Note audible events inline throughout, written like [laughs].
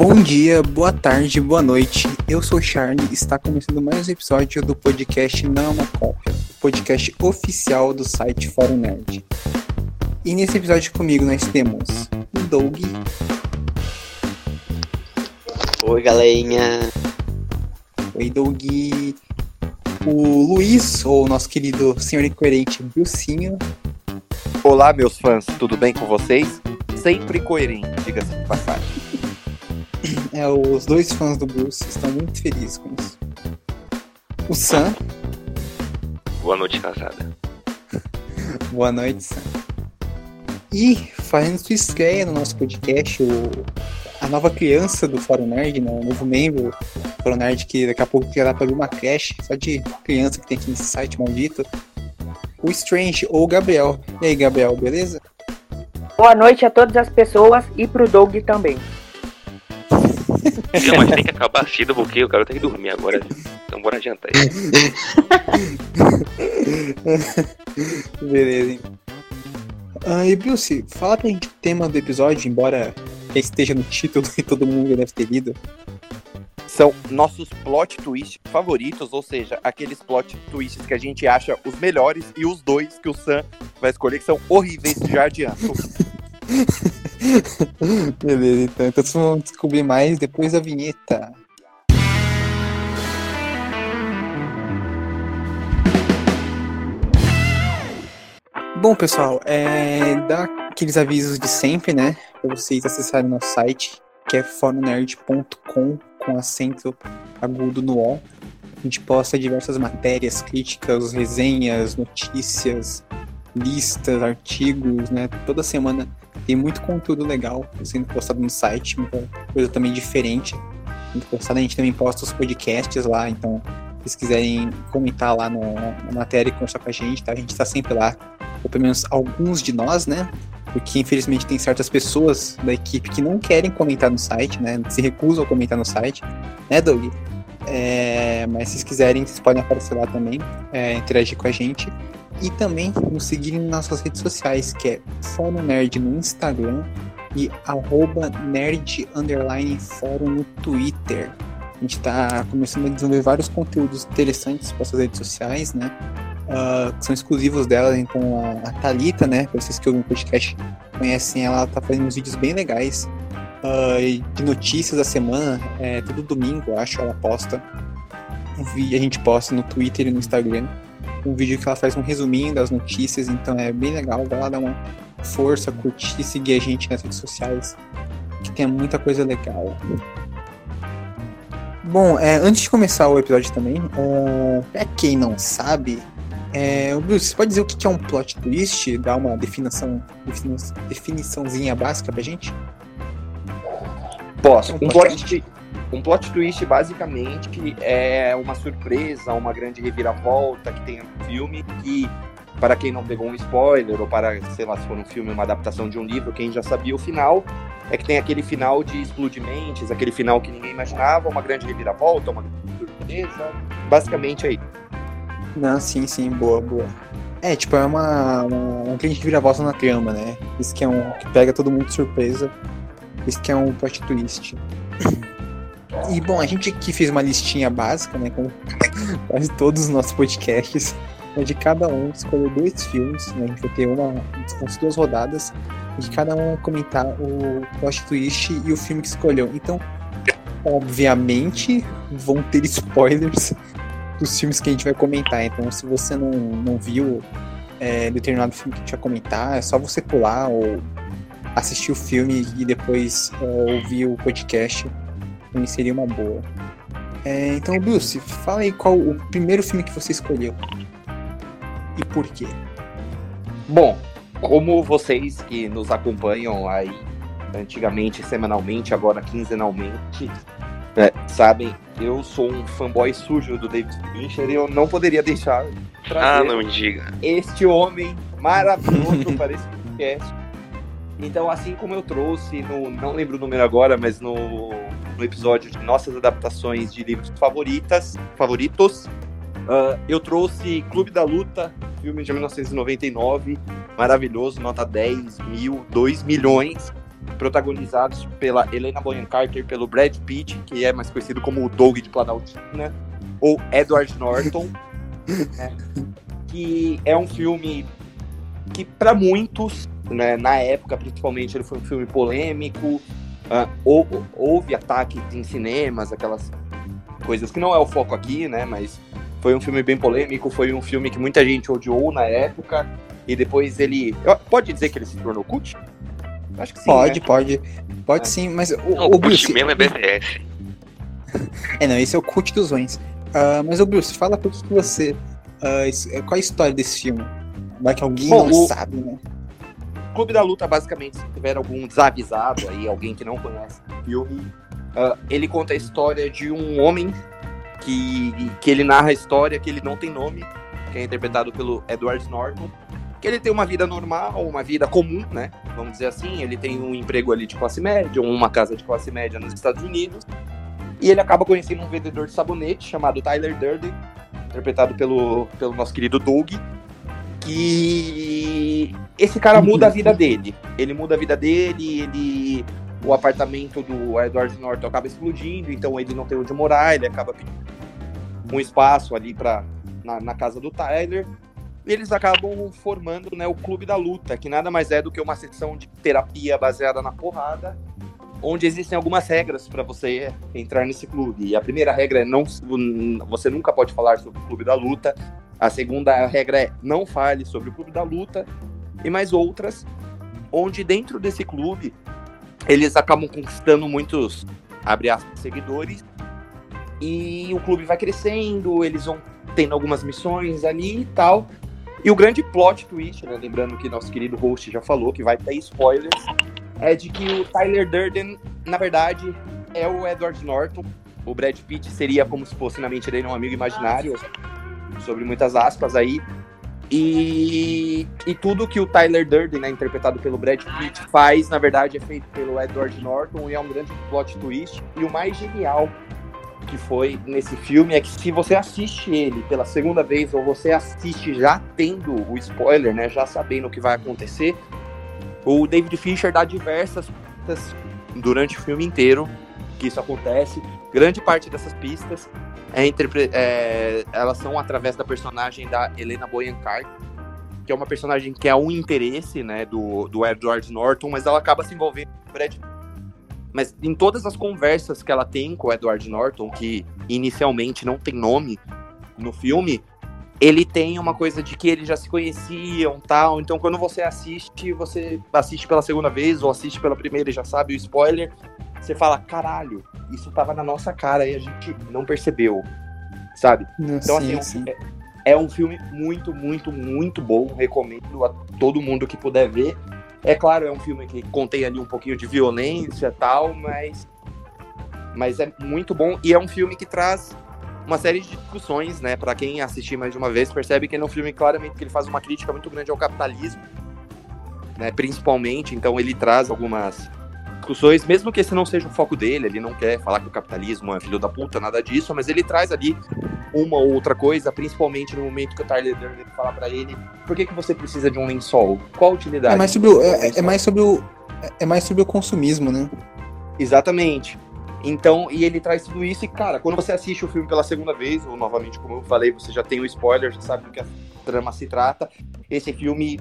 Bom dia, boa tarde, boa noite. Eu sou o Charlie e está começando mais um episódio do podcast Não é uma cópia, o podcast oficial do site Fórum Nerd. E nesse episódio comigo nós temos o Doug. Oi, galerinha. Oi, Doug. O Luiz, ou nosso querido senhor incoerente Bilcinho. Olá, meus fãs, tudo bem com vocês? Sempre coerente, diga-se de passagem. É, os dois fãs do Bruce estão muito felizes com isso. O Sam. Boa noite, casada. [laughs] Boa noite, Sam. E fazendo sua estreia no nosso podcast, o, a nova criança do Fórum Nerd, né, o novo membro do Fórum Nerd, que daqui a pouco pra abrir uma creche só de criança que tem aqui nesse site maldito. O Strange, ou o Gabriel. E aí, Gabriel, beleza? Boa noite a todas as pessoas e pro Doug também. Não, mas tem que acabar cedo porque o cara tem que dormir agora. Então bora adiantar aí. Beleza, hein? Ah, e Bilce, fala pra gente o tema do episódio, embora esteja no título [laughs] e todo mundo deve ter lido. São nossos plot twists favoritos, ou seja, aqueles plot twists que a gente acha os melhores e os dois que o Sam vai escolher que são horríveis já adianto. [laughs] [laughs] Beleza, então. Então vocês vão descobrir mais depois da vinheta. Bom, pessoal, é, dá aqueles avisos de sempre, né? Para vocês acessarem nosso site, que é fornonerd.com, com acento agudo no O. A gente posta diversas matérias, críticas, resenhas, notícias, listas, artigos, né? Toda semana tem muito conteúdo legal sendo postado no site, muita coisa também diferente. Muito postado. A gente também posta os podcasts lá, então se vocês quiserem comentar lá no, na matéria e conversar com a gente, tá? A gente está sempre lá, ou pelo menos alguns de nós, né? Porque infelizmente tem certas pessoas da equipe que não querem comentar no site, né? Se recusam a comentar no site, né, Doug? É, mas se vocês quiserem, vocês podem aparecer lá também, é, interagir com a gente. E também nos seguir nas nossas redes sociais, que é Fórum Nerd no Instagram e arroba nerd underline fórum no Twitter. A gente está começando a desenvolver vários conteúdos interessantes para essas redes sociais, né? Uh, que são exclusivos dela, então a, a Thalita, né? Pra vocês que ouvem o podcast conhecem ela, ela tá fazendo uns vídeos bem legais uh, de notícias da semana, é, todo domingo, acho, ela posta. Um vídeo, a gente posta no Twitter e no Instagram um vídeo que ela faz um resuminho das notícias, então é bem legal. Vai lá dar uma força, curtir, seguir a gente nas redes sociais, que tem muita coisa legal. Bom, é, antes de começar o episódio também, é, pra quem não sabe, é, Bruce, você pode dizer o que é um plot twist? Dar uma definição, definiçãozinha básica pra gente? Posso. Um plot, um plot twist, basicamente, é uma surpresa, uma grande reviravolta que tem no filme que, para quem não pegou um spoiler, ou para, sei lá, se for um filme, uma adaptação de um livro, quem já sabia o final, é que tem aquele final de explodimentes, aquele final que ninguém imaginava, uma grande reviravolta, uma grande surpresa. Basicamente é isso. Não, sim, sim, boa, boa. É, tipo, é uma, uma, um grande reviravolta na trama, né? Isso que é um. que pega todo mundo de surpresa. Isso que é um plot twist. E bom, a gente aqui fez uma listinha básica, né? Com [laughs] quase todos os nossos podcasts. Onde cada um escolheu dois filmes, né? A gente vai ter uma. As duas rodadas. De cada um comentar o plot twist e o filme que escolheu. Então, obviamente, vão ter spoilers dos filmes que a gente vai comentar. Então, se você não, não viu é, determinado filme que a gente vai comentar, é só você pular ou assistir o filme e depois é, ouvir o podcast também seria uma boa. É, então, Bruce, fala aí qual o primeiro filme que você escolheu. E por quê? Bom, como vocês que nos acompanham aí antigamente, semanalmente, agora quinzenalmente, é, sabem, eu sou um fanboy sujo do David Fincher e eu não poderia deixar de trazer Ah, não diga. este homem maravilhoso para esse [laughs] podcast. Então, assim como eu trouxe, no, não lembro o número agora, mas no, no episódio de nossas adaptações de livros favoritas, favoritos, uh, eu trouxe Clube da Luta, filme de 1999, maravilhoso, nota 10 mil, 2 milhões. protagonizados pela Helena Bonham Carter, pelo Brad Pitt, que é mais conhecido como o Doug de Planaltina, ou Edward Norton, [laughs] né, que é um filme que para muitos, né, na época principalmente, ele foi um filme polêmico, uh, houve ataques em cinemas, aquelas coisas que não é o foco aqui, né, mas foi um filme bem polêmico, foi um filme que muita gente odiou na época, e depois ele... Pode dizer que ele se tornou cult? Acho que sim, Pode, né? pode. Pode é. sim, mas o, não, o, o Bruce... mesmo é BTS. é, não, esse é o cult dos ruins. Uh, mas o Bruce, fala pra que você... Uh, qual é a história desse filme? Vai que alguém Bom, não o... sabe, né? Clube da Luta, basicamente, se tiver algum desavisado aí, alguém que não conhece o filme, uh, ele conta a história de um homem que, que ele narra a história que ele não tem nome, que é interpretado pelo Edward Norton, que ele tem uma vida normal, uma vida comum, né? Vamos dizer assim, ele tem um emprego ali de classe média, uma casa de classe média nos Estados Unidos, e ele acaba conhecendo um vendedor de sabonete chamado Tyler Durden, interpretado pelo, pelo nosso querido Doug, que esse cara muda a vida dele. Ele muda a vida dele, ele o apartamento do Edward Norton acaba explodindo, então ele não tem onde morar, ele acaba pedindo um espaço ali para na, na, casa do Tyler eles acabam formando né, o Clube da Luta, que nada mais é do que uma sessão de terapia baseada na porrada, onde existem algumas regras para você entrar nesse clube. E a primeira regra é não você nunca pode falar sobre o Clube da Luta. A segunda regra é não fale sobre o Clube da Luta e mais outras, onde dentro desse clube eles acabam conquistando muitos abre aspas seguidores e o clube vai crescendo, eles vão tendo algumas missões ali e tal. E o grande plot twist, né, lembrando que nosso querido host já falou, que vai ter spoilers, é de que o Tyler Durden, na verdade, é o Edward Norton. O Brad Pitt seria como se fosse na mente dele um amigo imaginário, sobre muitas aspas aí. E, e tudo que o Tyler Durden, né, interpretado pelo Brad Pitt, faz, na verdade, é feito pelo Edward Norton e é um grande plot twist. E o mais genial que foi nesse filme é que se você assiste ele pela segunda vez ou você assiste já tendo o spoiler, né, já sabendo o que vai acontecer, o David Fincher dá diversas pistas durante o filme inteiro que isso acontece. Grande parte dessas pistas é, é, elas são através da personagem da Helena Bonham Carter, que é uma personagem que é um interesse, né, do, do Edward Norton, mas ela acaba se envolvendo com o Brad mas em todas as conversas que ela tem com o Edward Norton, que inicialmente não tem nome no filme, ele tem uma coisa de que eles já se conheciam tal. Então quando você assiste, você assiste pela segunda vez ou assiste pela primeira e já sabe o spoiler, você fala, caralho, isso tava na nossa cara e a gente não percebeu. Sabe? Então, sim, assim, sim. É, é um filme muito, muito, muito bom. Recomendo a todo mundo que puder ver. É claro, é um filme que contém ali um pouquinho de violência e tal, mas, mas é muito bom e é um filme que traz uma série de discussões, né? Para quem assistir mais de uma vez, percebe que é um filme claramente que ele faz uma crítica muito grande ao capitalismo, né? Principalmente, então ele traz algumas discussões, mesmo que esse não seja o foco dele, ele não quer falar que o capitalismo é filho da puta, nada disso, mas ele traz ali uma ou outra coisa, principalmente no momento que o Tyler Durden fala para ele, por que, que você precisa de um lençol? Qual a utilidade? É mais sobre o, é, é, mais sobre o é mais sobre o consumismo, né? Exatamente. Então, e ele traz tudo isso, e cara, quando você assiste o filme pela segunda vez, ou novamente, como eu falei, você já tem o spoiler, já sabe do que a trama se trata. Esse filme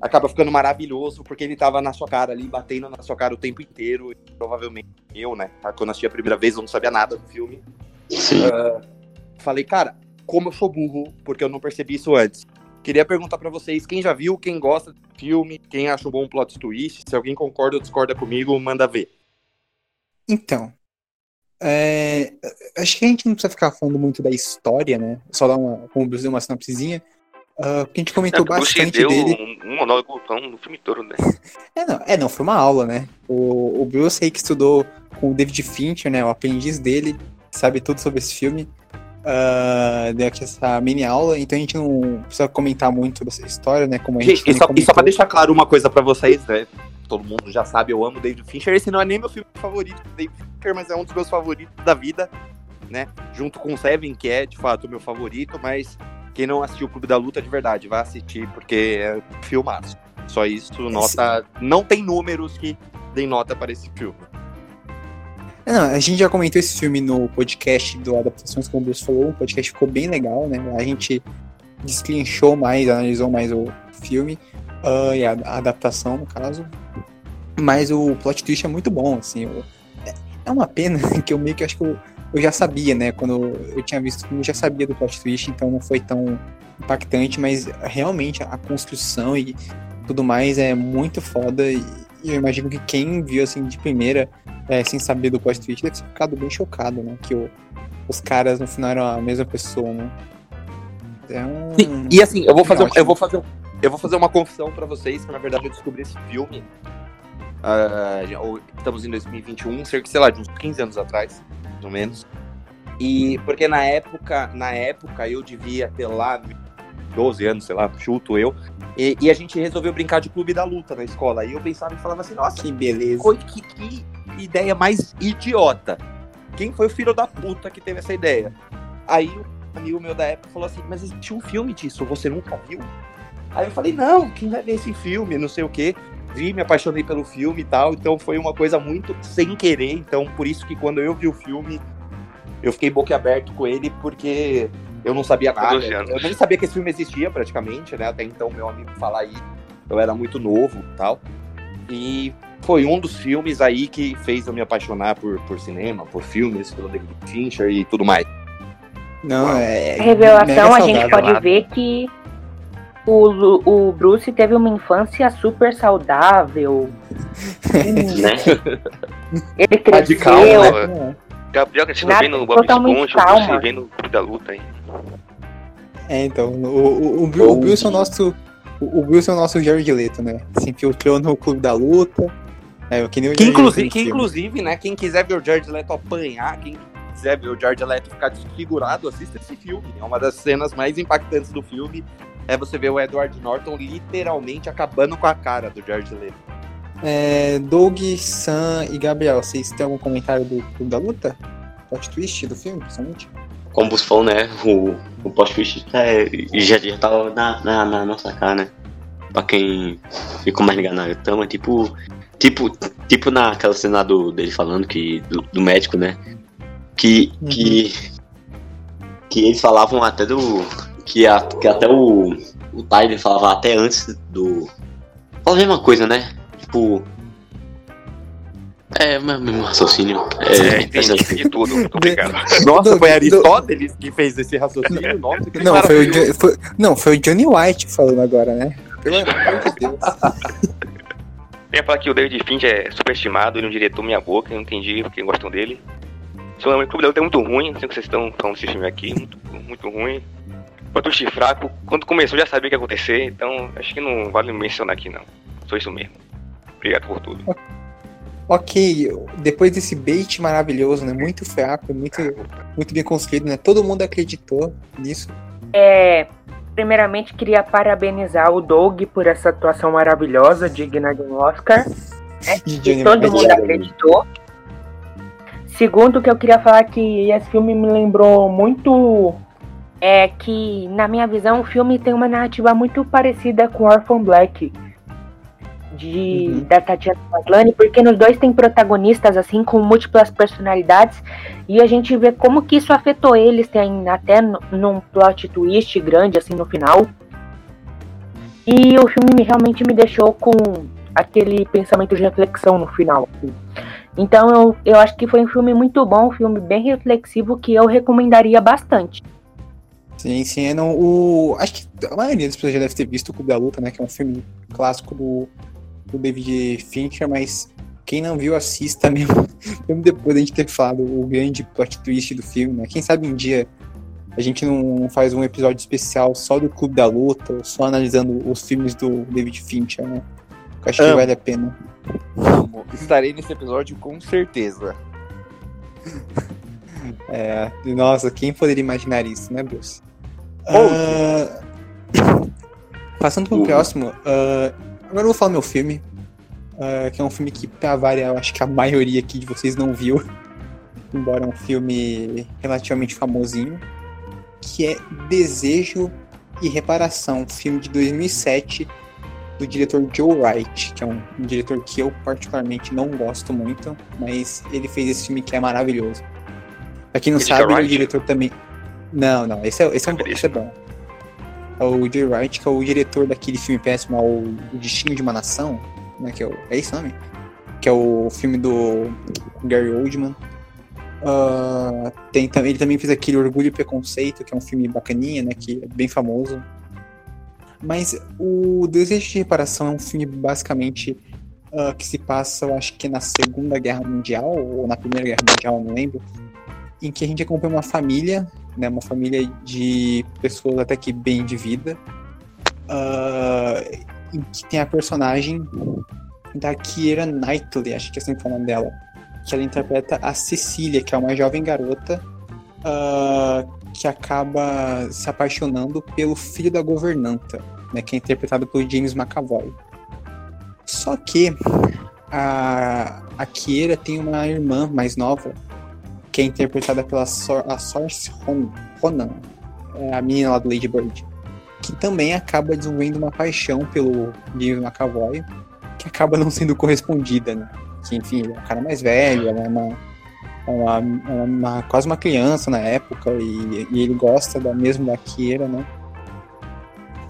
acaba ficando maravilhoso, porque ele tava na sua cara ali, batendo na sua cara o tempo inteiro. E provavelmente eu, né? Quando assisti a primeira vez, eu não sabia nada do filme. Uh, falei, cara, como eu sou burro, porque eu não percebi isso antes. Queria perguntar para vocês, quem já viu, quem gosta do filme, quem achou bom o plot twist, se alguém concorda ou discorda comigo, manda ver. Então, é, acho que a gente não precisa ficar falando muito da história, né? Só dar uma, como uma sinopsezinha. Uh, porque a gente comentou é, bastante deu dele. Um, um monólogo no filme todo, né? [laughs] é, não, é, não, foi uma aula, né? O, o Bruce aí que estudou com o David Fincher, né? O aprendiz dele, sabe tudo sobre esse filme. Uh, deu aqui essa mini aula, então a gente não precisa comentar muito sobre essa história, né? Como a gente, e, só, e só pra deixar claro uma coisa pra vocês, né? Todo mundo já sabe, eu amo David Fincher. Esse não é nem meu filme favorito do David Fincher, mas é um dos meus favoritos da vida, né? Junto com Seven, que é de fato o meu favorito, mas quem não assistiu o Clube da Luta de verdade, vai assistir, porque é filmaço. Só isso, nota. Não tem números que dei nota para esse filme. Não, a gente já comentou esse filme no podcast do Adaptações, como o Bruce falou. O podcast ficou bem legal, né? A gente desclinchou mais, analisou mais o filme uh, e a, a, adaptação, no caso. Mas o plot twist é muito bom, assim. Eu, é uma pena [laughs] que eu meio que acho que eu, eu já sabia, né? Quando eu tinha visto eu já sabia do plot twist, então não foi tão impactante, mas realmente a construção e tudo mais é muito foda. E eu imagino que quem viu assim de primeira, é, sem saber do plot twist, deve ter ficado bem chocado, né? Que o, os caras no final eram a mesma pessoa, né? É um... Sim, e assim, eu vou fazer, eu vou fazer, eu vou fazer uma confissão para vocês, que na verdade eu descobri esse filme. Uh, estamos em 2021, cerca, sei lá, de uns 15 anos atrás, mais ou menos. E porque na época, na época eu devia ter lá 12 anos, sei lá, chuto eu. E, e, a gente resolveu brincar de clube da luta na escola. E eu pensava e falava assim, nossa, que beleza. Que, que ideia mais idiota. Quem foi o filho da puta que teve essa ideia? Aí um amigo meu da época falou assim, mas existe um filme disso, você nunca viu? Aí eu falei, não, quem vai ver esse filme? Não sei o quê. Vi, me apaixonei pelo filme e tal. Então foi uma coisa muito sem querer. Então, por isso que quando eu vi o filme, eu fiquei boquiaberto com ele, porque eu não sabia nada. Eu nem sabia que esse filme existia praticamente, né? Até então meu amigo falar aí, eu era muito novo e tal. E foi um dos filmes aí que fez eu me apaixonar por, por cinema, por filmes, pelo David Fincher e tudo mais. Não, é. Revelação, a gente pode ver que o, o Bruce teve uma infância super saudável. [laughs] né? Ele cresceu. Calma, né? Gabriel Cristina vem no Bob Esponja, vem no Clube da Luta aí. É, então, o, o, o, o, o Bruce é o nosso. O, o Bruce é o nosso Jared Leto, né? Se infiltrou no Clube da Luta. É, que, nem o que, inclusive, que inclusive, né, quem quiser ver o Jared Leto apanhar, quem quiser ver o Jared Leto ficar desfigurado, assista esse filme. É uma das cenas mais impactantes do filme. É você ver o Edward Norton literalmente acabando com a cara do Jared Leto. É, Doug, Sam e Gabriel, vocês têm algum comentário do Clube da Luta? Plot twist do filme, principalmente? Como você falou, né? O, o plot twist é, já, já tava na, na, na, nossa cara, né? Pra quem ficou mais ligado na tama, tipo. Tipo, tipo naquela cena do, dele falando que, do, do médico, né? Que, uhum. que. Que eles falavam até do. Que, a, que até o. O Tyler falava até antes do. Fala a mesma coisa, né? tipo. É, meu mesmo raciocínio. É, entendi, entendi tudo. Muito obrigado. Nossa, foi Aristóteles que fez esse raciocínio? Nossa, que não, foi o, foi, não, foi o Johnny White falando agora, né? Pelo amor de Deus. Eu ia falar que o David Fincher é superestimado, ele é um diretor minha boca, eu não entendi porque gostam dele. O Clube da Luta é muito ruim, não sei o que vocês estão falando desse filme aqui, muito, muito ruim. Quanto fraco, quando começou já sabia o que ia acontecer, então acho que não vale mencionar aqui não. Só isso mesmo. Obrigado por tudo. Ok, depois desse bait maravilhoso, né? Muito fraco, muito, muito bem construído, né? Todo mundo acreditou nisso. É, primeiramente queria parabenizar o Doug por essa atuação maravilhosa, digna de um Oscar. Né? [laughs] E todo mundo acreditou. Segundo, que eu queria falar que esse filme me lembrou muito é que, na minha visão, o filme tem uma narrativa muito parecida com Orphan Black de, uhum. da Tatiana Maslany, porque nos dois tem protagonistas assim com múltiplas personalidades e a gente vê como que isso afetou eles, tem até num plot twist grande assim no final. E o filme realmente me deixou com aquele pensamento de reflexão no final. Assim. Então eu, eu acho que foi um filme muito bom, um filme bem reflexivo que eu recomendaria bastante. Sim, sim. É não, o, acho que a maioria das pessoas já deve ter visto o Clube da Luta, né? Que é um filme clássico do do David Fincher, mas quem não viu, assista mesmo, [laughs] mesmo depois da gente ter falado o grande plot twist do filme, né? Quem sabe um dia a gente não faz um episódio especial só do Clube da Luta, ou só analisando os filmes do David Fincher, né? Eu acho que vale a pena. Amo. Estarei nesse episódio com certeza. [laughs] é, nossa, quem poderia imaginar isso, né, Bruce? Uh, [coughs] passando pro próximo, uh, Agora eu vou falar meu filme. Uh, que é um filme que, pra variar, eu acho que a maioria aqui de vocês não viu. [laughs] Embora é um filme relativamente famosinho. Que é Desejo e Reparação, filme de 2007. do diretor Joe Wright, que é um, um, diretor que eu particularmente não gosto muito, mas ele fez esse filme que é maravilhoso. Pra quem não sabe, ele é o diretor também. Não, não, esse é, esse é, um, esse é bom. É o Joe Wright, que é o diretor daquele filme péssimo, o, o Destino de uma Nação, né, que é, o, é esse nome? Que é o filme do Gary Oldman. Uh, tem, ele também fez aquele Orgulho e Preconceito, que é um filme bacaninha, né, que é bem famoso. Mas o Desejo de Reparação é um filme basicamente uh, que se passa, eu acho que na Segunda Guerra Mundial, ou na Primeira Guerra Mundial, não lembro, em que a gente acompanha uma família, né, uma família de pessoas até que bem de vida, uh, em que tem a personagem da Kiera Knightley, acho que é assim que é o nome dela, que ela interpreta a Cecília, que é uma jovem garota uh, que acaba se apaixonando pelo filho da governanta, né, que é interpretado por James McAvoy. Só que a, a Kiera tem uma irmã mais nova, que é interpretada pela Sor, a Source Ronan, é a menina lá do Lady Bird, que também acaba desenvolvendo uma paixão pelo James McAvoy, que acaba não sendo correspondida, né? Que, enfim, ele é um cara mais velho, ela é uma uma, uma, quase uma criança na época e, e, ele gosta da mesmo da Kiera, né?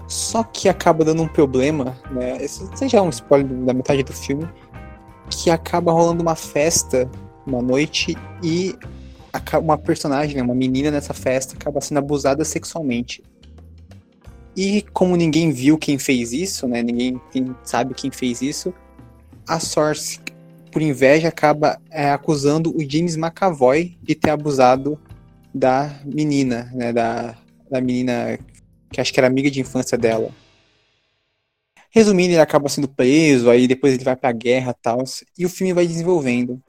Só que acaba dando um problema, né? Esse já é um spoiler da metade do filme, que acaba rolando uma festa uma noite e uma personagem, né, uma menina nessa festa acaba sendo abusada sexualmente. E como ninguém viu quem fez isso, né? Ninguém sabe quem fez isso. A Source por inveja, acaba é, acusando o James McAvoy de ter abusado da menina, né? Da, da menina que acho que era amiga de infância dela. Resumindo, ele acaba sendo preso, aí depois ele vai pra guerra e tal, e o filme vai desenvolvendo.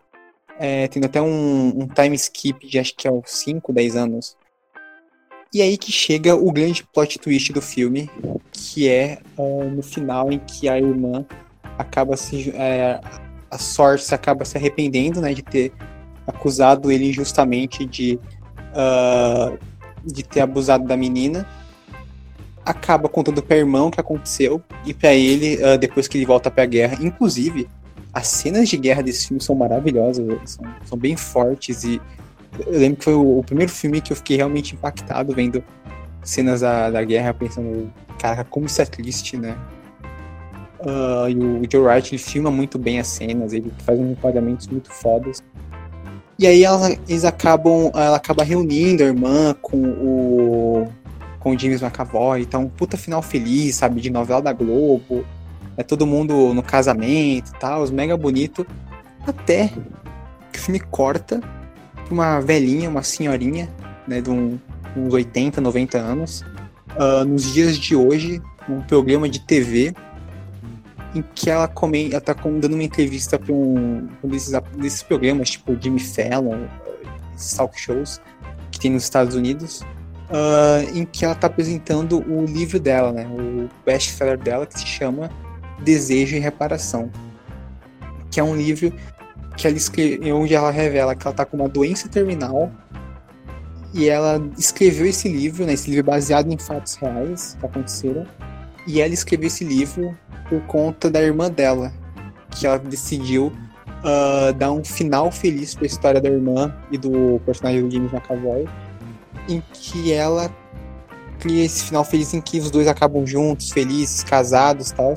É, tendo até um, um, time skip de acho que é uns 5, 10 anos. E aí que chega o grande plot twist do filme, que é uh, no final em que a irmã acaba se. É, a Source acaba se arrependendo, né, de ter acusado ele injustamente de, uh, de ter abusado da menina. Acaba contando para irmão o que aconteceu e para ele uh, depois que ele volta para a guerra. Inclusive, as cenas de guerra desse filme são maravilhosas, são, são bem fortes e eu lembro que foi o, o, primeiro filme que eu fiquei realmente impactado vendo cenas da, da guerra, pensando, cara, como isso é triste, né? Uh, e o Joe Wright ele filma muito bem as cenas, ele faz uns enquadramentos muito fodas. E aí ela, eles acabam, ela acaba reunindo a irmã com o com o James McAvoy, tá um puta final feliz, sabe, de novela da Globo. É todo mundo no casamento e tal, mega bonito. Até que o filme corta uma velhinha, uma senhorinha, né, de um, uns 80, 90 anos, uh, nos dias de hoje, um programa de TV em que ela, come, ela tá dando uma entrevista para um, um desses, desses, programas, tipo Jimmy Fallon, esses talk shows que tem nos Estados Unidos, uh, em que ela tá apresentando o livro dela, né, o best-seller dela, que se chama Desejo e Reparação, que é um livro que ela escreve, onde ela revela que ela tá com uma doença terminal e ela escreveu esse livro, né, esse livro baseado em fatos reais que aconteceram, e ela escreveu esse livro por conta da irmã dela, que ela decidiu uh, dar um final feliz para a história da irmã e do personagem do James McAvoy, em que ela cria esse final feliz em que os dois acabam juntos, felizes, casados, tal,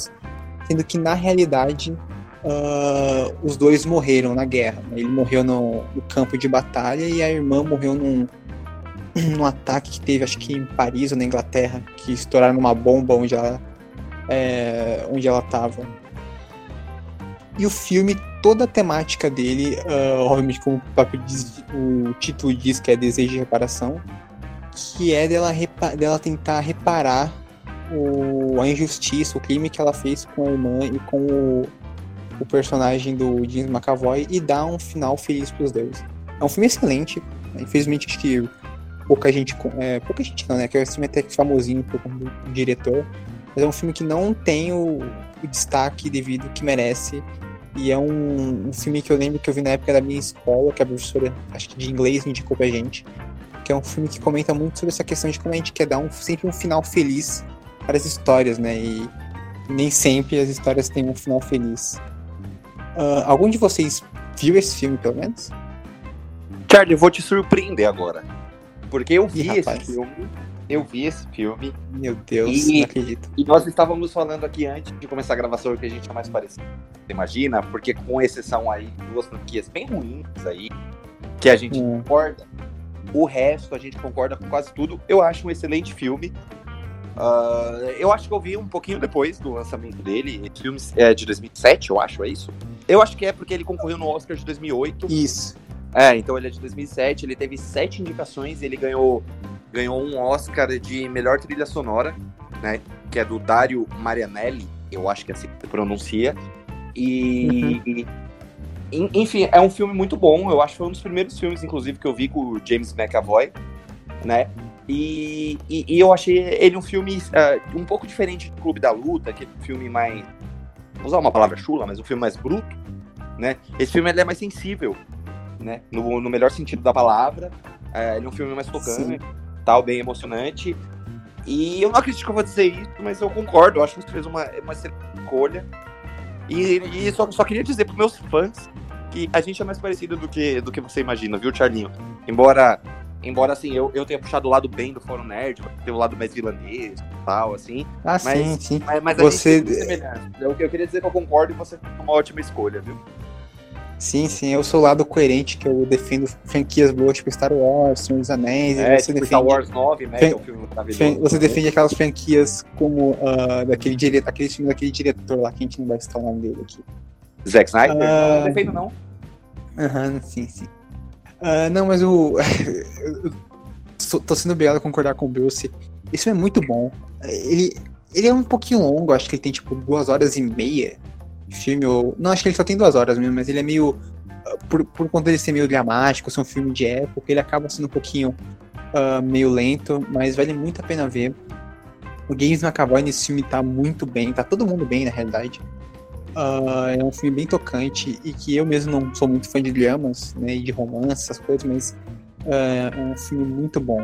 sendo que na realidade uh, os dois morreram na guerra. Né? Ele morreu no, no, campo de batalha e a irmã morreu num, [clears throat] num ataque que teve, acho que em Paris ou na Inglaterra, que estouraram uma bomba onde ela é, onde ela estava. E o filme, toda a temática dele, uh, obviamente, como o, diz, o título diz, que é Desejo de Reparação, que é dela, dela tentar reparar o, a injustiça, o crime que ela fez com a irmã e com o, o personagem do James McAvoy e dar um final feliz para os dois. É um filme excelente, né? infelizmente acho que pouca gente, é, pouca gente não, né, que é um filme até famosinho por como diretor, mas é um filme que não tem o, o destaque devido que merece. E é um, um, filme que eu lembro que eu vi na época da minha escola, que a professora, acho que de inglês, indicou pra gente. Que é um filme que comenta muito sobre essa questão de como a gente quer dar um, sempre um final feliz para as histórias, né? E nem sempre as histórias têm um final feliz. Uh, algum de vocês viu esse filme, pelo menos? Charlie, eu vou te surpreender agora. Porque eu vi Ih, esse filme. Eu vi esse filme. Meu Deus, E- não acredito. E nós estávamos falando aqui antes de começar a gravação que a gente é mais parecido. Você imagina? Porque com exceção aí, duas franquias bem ruins aí, que a gente Hum. concorda. O resto a gente concorda com quase tudo. Eu acho um excelente filme. Ah, eu acho que eu vi um pouquinho depois do lançamento dele. Esse filme é de 2007, eu acho, é isso? Eu acho que é porque ele concorreu no Oscar de 2008. Isso. É, então ele é de 2007, ele teve sete indicações, ele ganhou, ganhou um Oscar de melhor trilha sonora, né? Que é do Dario Marianelli, eu acho que é assim que se pronuncia. E, e- en- enfim, é um filme muito bom. Eu acho que foi um dos primeiros filmes, inclusive, que eu vi com o James McAvoy, né? E, e- e eu achei ele um filme ah, um pouco diferente do Clube da Luta, aquele filme mais. Vou usar uma palavra chula, mas um filme mais bruto, né? Esse filme ele é mais sensível, né? No, no melhor sentido da palavra. É, ele é um filme mais tocante, tal, bem emocionante. E eu não acredito que eu vou dizer isso, mas eu concordo. Eu acho que você fez uma, uma excelente escolha. E, e só, só queria dizer pros meus fãs que a gente é mais parecido do que, do que você imagina, viu, Charlinho? Embora, embora assim, eu, eu tenha puxado o lado bem do Fórum Nerd, ter o lado mais vilanês e tal, assim. Ah, Mas- sim, sim. Mas, mas Você- tem semelhança. Eu, eu queria dizer que eu concordo e você fez uma ótima escolha, viu? Sim, sim. Eu sou o lado coerente, que eu defendo franquias boas, tipo Star Wars, Senhor dos Anéis. É, você tipo defende, Star Wars 9, né? Fran- Que é um filme maravilhoso. você defende aquelas franquias como ah, daquele diretor, aquele filme daquele diretor lá, que a gente não vai citar o nome dele aqui. Zack Snyder? Ah. Não, não defendo, não. Aham, sim, sim. Ah, não, mas o. [laughs] tô sendo obrigado a concordar com o Bruce. Esse filme é muito bom. Ele, ele é um pouquinho longo, acho que ele tem tipo duas horas e meia de filme. Ou... Não, acho que ele só tem duas horas mesmo, mas ele é meio. Por, por conta de ser meio dramático, ser um filme de época, ele acaba sendo um pouquinho ah, meio lento, mas vale muito a pena ver. O James McAvoy nesse filme tá muito bem, tá todo mundo bem na realidade. Ah, é um filme bem tocante e que eu mesmo não sou muito fã de dramas, né, e de romance, essas coisas, mas ah, é um filme muito bom.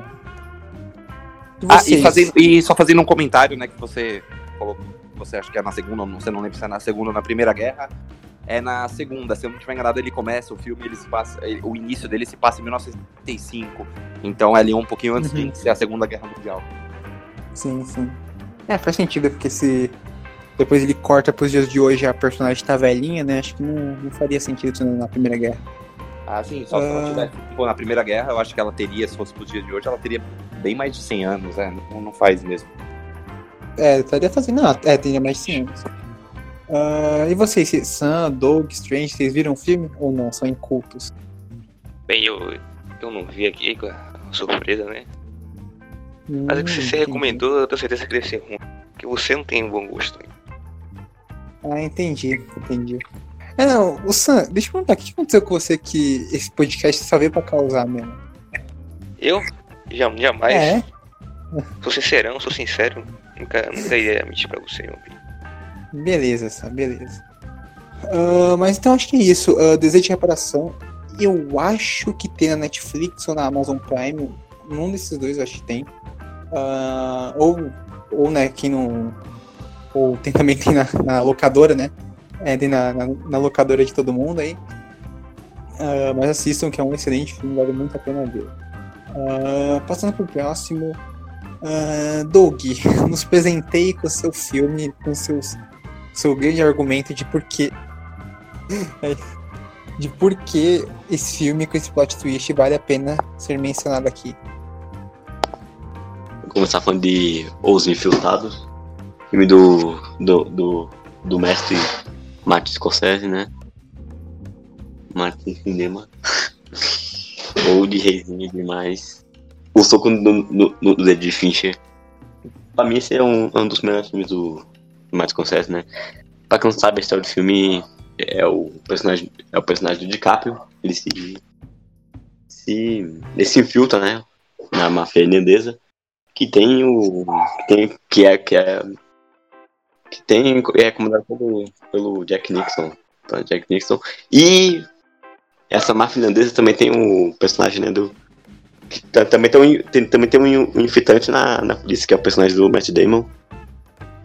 E Ah, e, fazendo, e só fazendo um comentário, né, que você falou que você acha que é na segunda, você não lembra se é na segunda ou na Primeira Guerra. É na segunda, se eu não estiver enganado, ele começa, o filme, ele se passa, ele- o início dele se passa em 1935. Então é ali um pouquinho antes Uhum. de iniciar a Segunda Guerra Mundial. Sim, sim. É, faz sentido, porque se depois ele corta pros dias de hoje e a personagem tá velhinha, né? Acho que não, não faria sentido isso na Primeira Guerra. Ah, sim, só se ela Ah. tivesse tipo, na Primeira Guerra, eu acho que ela teria, se fosse pros dias de hoje, ela teria bem mais de 100 anos, né? Não, não faz mesmo. É, estaria fazendo. Não, é, teria mais de 100 anos. Ah, e vocês, Sam, Doug, Strange, vocês viram o filme ou não? São incultos? Bem, eu, eu não vi aqui com a surpresa, né? Mas é que se Hum, você entendi. recomendou, eu tenho certeza que deve ser ruim. Porque você não tem bom gosto. Ah, entendi, entendi. É, não, o Sam, deixa eu perguntar, o que aconteceu com você que esse podcast só veio pra causar mesmo? Eu? Já, jamais. É, Sou sincerão, sou sincero. Nunca, nunca iria mentir pra você, meu bem. beleza, Sam, beleza. Ah, mas então acho que é isso. Ah, desejo de reparação. Eu acho que tem na Netflix ou na Amazon Prime. Num desses dois eu acho que tem. Ah, ou, ou, né, quem não. Ou tem também tem na, na locadora, né? É, tem na, na, na locadora de todo mundo aí. Ah, mas assistam, que é um excelente filme, vale muito a pena ver. Ah, passando pro próximo. ah, Doug, [laughs] nos presenteie com seu filme, com seus, seu grande argumento de por que. [laughs] De por que esse filme com esse plot twist vale a pena ser mencionado aqui. Vou começar falando de Os Infiltrados, filme do, do, do, do mestre Martin Scorsese, né? Martin Cinema. [laughs] Ou de reizinho demais. O soco no, no, no do David Fincher. Pra mim esse é um, é um dos melhores filmes do, do Martin Scorsese, né? Pra quem não sabe, a história do filme é o personagem, é o personagem do DiCaprio. Ele se, se, ele se infiltra, né? Na máfia irlandesa que tem o que tem que é que é que tem é comandado pelo, pelo Jack Nixon, tá? Jack Nixon e essa máfia finlandesa também tem o personagem né, do que ta- também tem um, tem, também tem um, um infiltrante na, na polícia que é o personagem do Matt Damon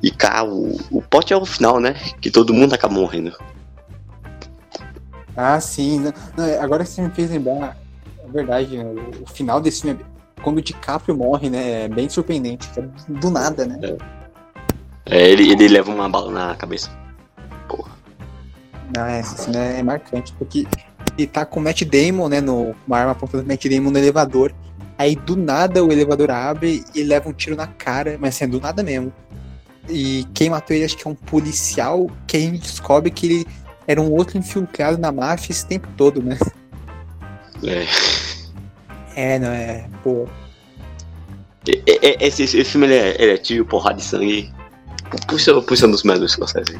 E cá, o, o pote é o final, né? Que todo mundo acaba morrendo. Ah, sim. Não, não, agora que você me fez lembrar, é verdade, né, o, o final desse filme, é- quando o DiCaprio morre, né, é bem surpreendente. é Do nada, né? É, ele, ele leva uma bala na cabeça. Não, é, essa cena é marcante, porque ele tá com o Matt Damon, né, no, uma arma apontando o Matt Damon no elevador. Aí do nada o elevador abre e leva um tiro na cara, mas assim, é do nada mesmo. E quem matou ele acho que é um policial, que a gente descobre que ele era um outro infiltrado na máfia esse tempo todo, né? É. É, não é. Pô. Esse, esse filme ele é, ele é tiro, porrada de sangue. Puxa, puxa dos melhores Scorsese.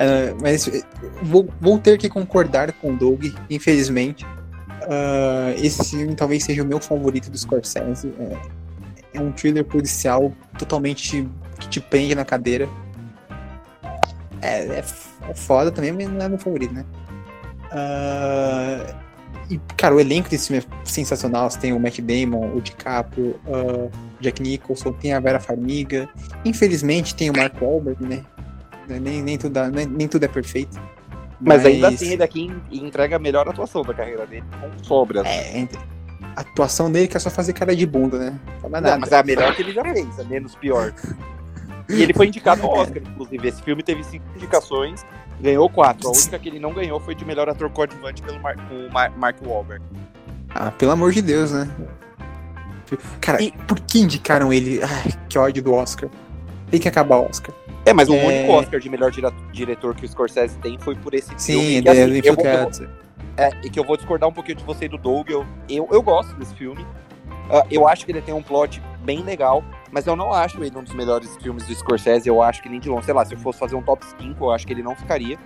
É, mas eh, vou, vou ter que concordar com o Doug, infelizmente. Ah, esse filme talvez seja o meu favorito do Scorsese. É, é um thriller policial totalmente que te prende na cadeira. É, é, é foda também, mas não é meu favorito, né? Ah, e, cara, o elenco desse filme é sensacional. Você tem o Matt Damon, o DiCaprio, ah, o Jack Nicholson, tem a Vera Farmiga. Infelizmente tem o Mark Wahlberg, né? Nem, nem, tudo, nem, nem tudo é perfeito. Mas, ainda assim, ele aqui en- entrega a melhor atuação da carreira dele, com sobras. É, a atuação dele que é só fazer cara de bunda, né? Não nada. mas é a melhor que ele já fez, a menos pior. E ele foi indicado ao Oscar, inclusive. Esse filme teve cinco indicações, ganhou quatro. A única que ele não ganhou foi de melhor ator coadjuvante pelo Mar com o Mar Mark Wahlberg. Ah, pelo amor de Deus, né? Cara, E- por que indicaram ele? Ai, que ódio do Oscar. Tem que acabar o Oscar. É, mas o É. único Oscar de melhor diretor que o Scorsese tem foi por esse Sim, filme. ele que, assim, é eu vou-. É, e que eu vou discordar um pouquinho de você e do Doug. Eu, eu, eu gosto desse filme. Ah, eu acho que ele tem um plot bem legal, mas eu não acho ele um dos melhores filmes do Scorsese. Eu acho que nem de longe. Sei lá, se eu fosse fazer um top 5, eu acho que ele não ficaria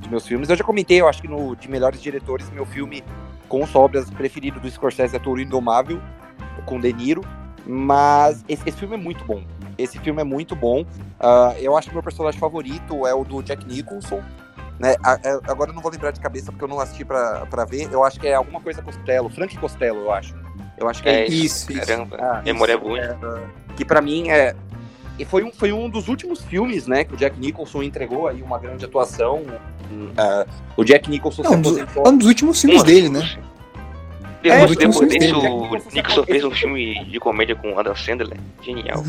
dos meus filmes. Eu já comentei, eu acho que no de melhores diretores, meu filme com sobras preferido do Scorsese é Touro Indomável, com De Niro. Mas esse, esse filme é muito bom. Esse filme é muito bom. Ah, eu acho que meu personagem favorito é o do Jack Nicholson. Né? A- a- Agora eu não vou lembrar de cabeça porque eu não assisti pra, pra ver. Eu acho que é alguma coisa Costello, Frank Costello, eu acho. Eu acho que é, É isso. Isso. Caramba, Ah, memória isso, boa. é, que pra mim é. E foi um, foi um dos últimos filmes, né, que o Jack Nicholson entregou aí uma grande atuação. Ah, o Jack Nicholson Não, se um dos- aposentou. é um dos últimos filmes dele, né? É, Depois, últimos depois disso, o Nicholson fez um filme de comédia com o Adam Sandler. Genial.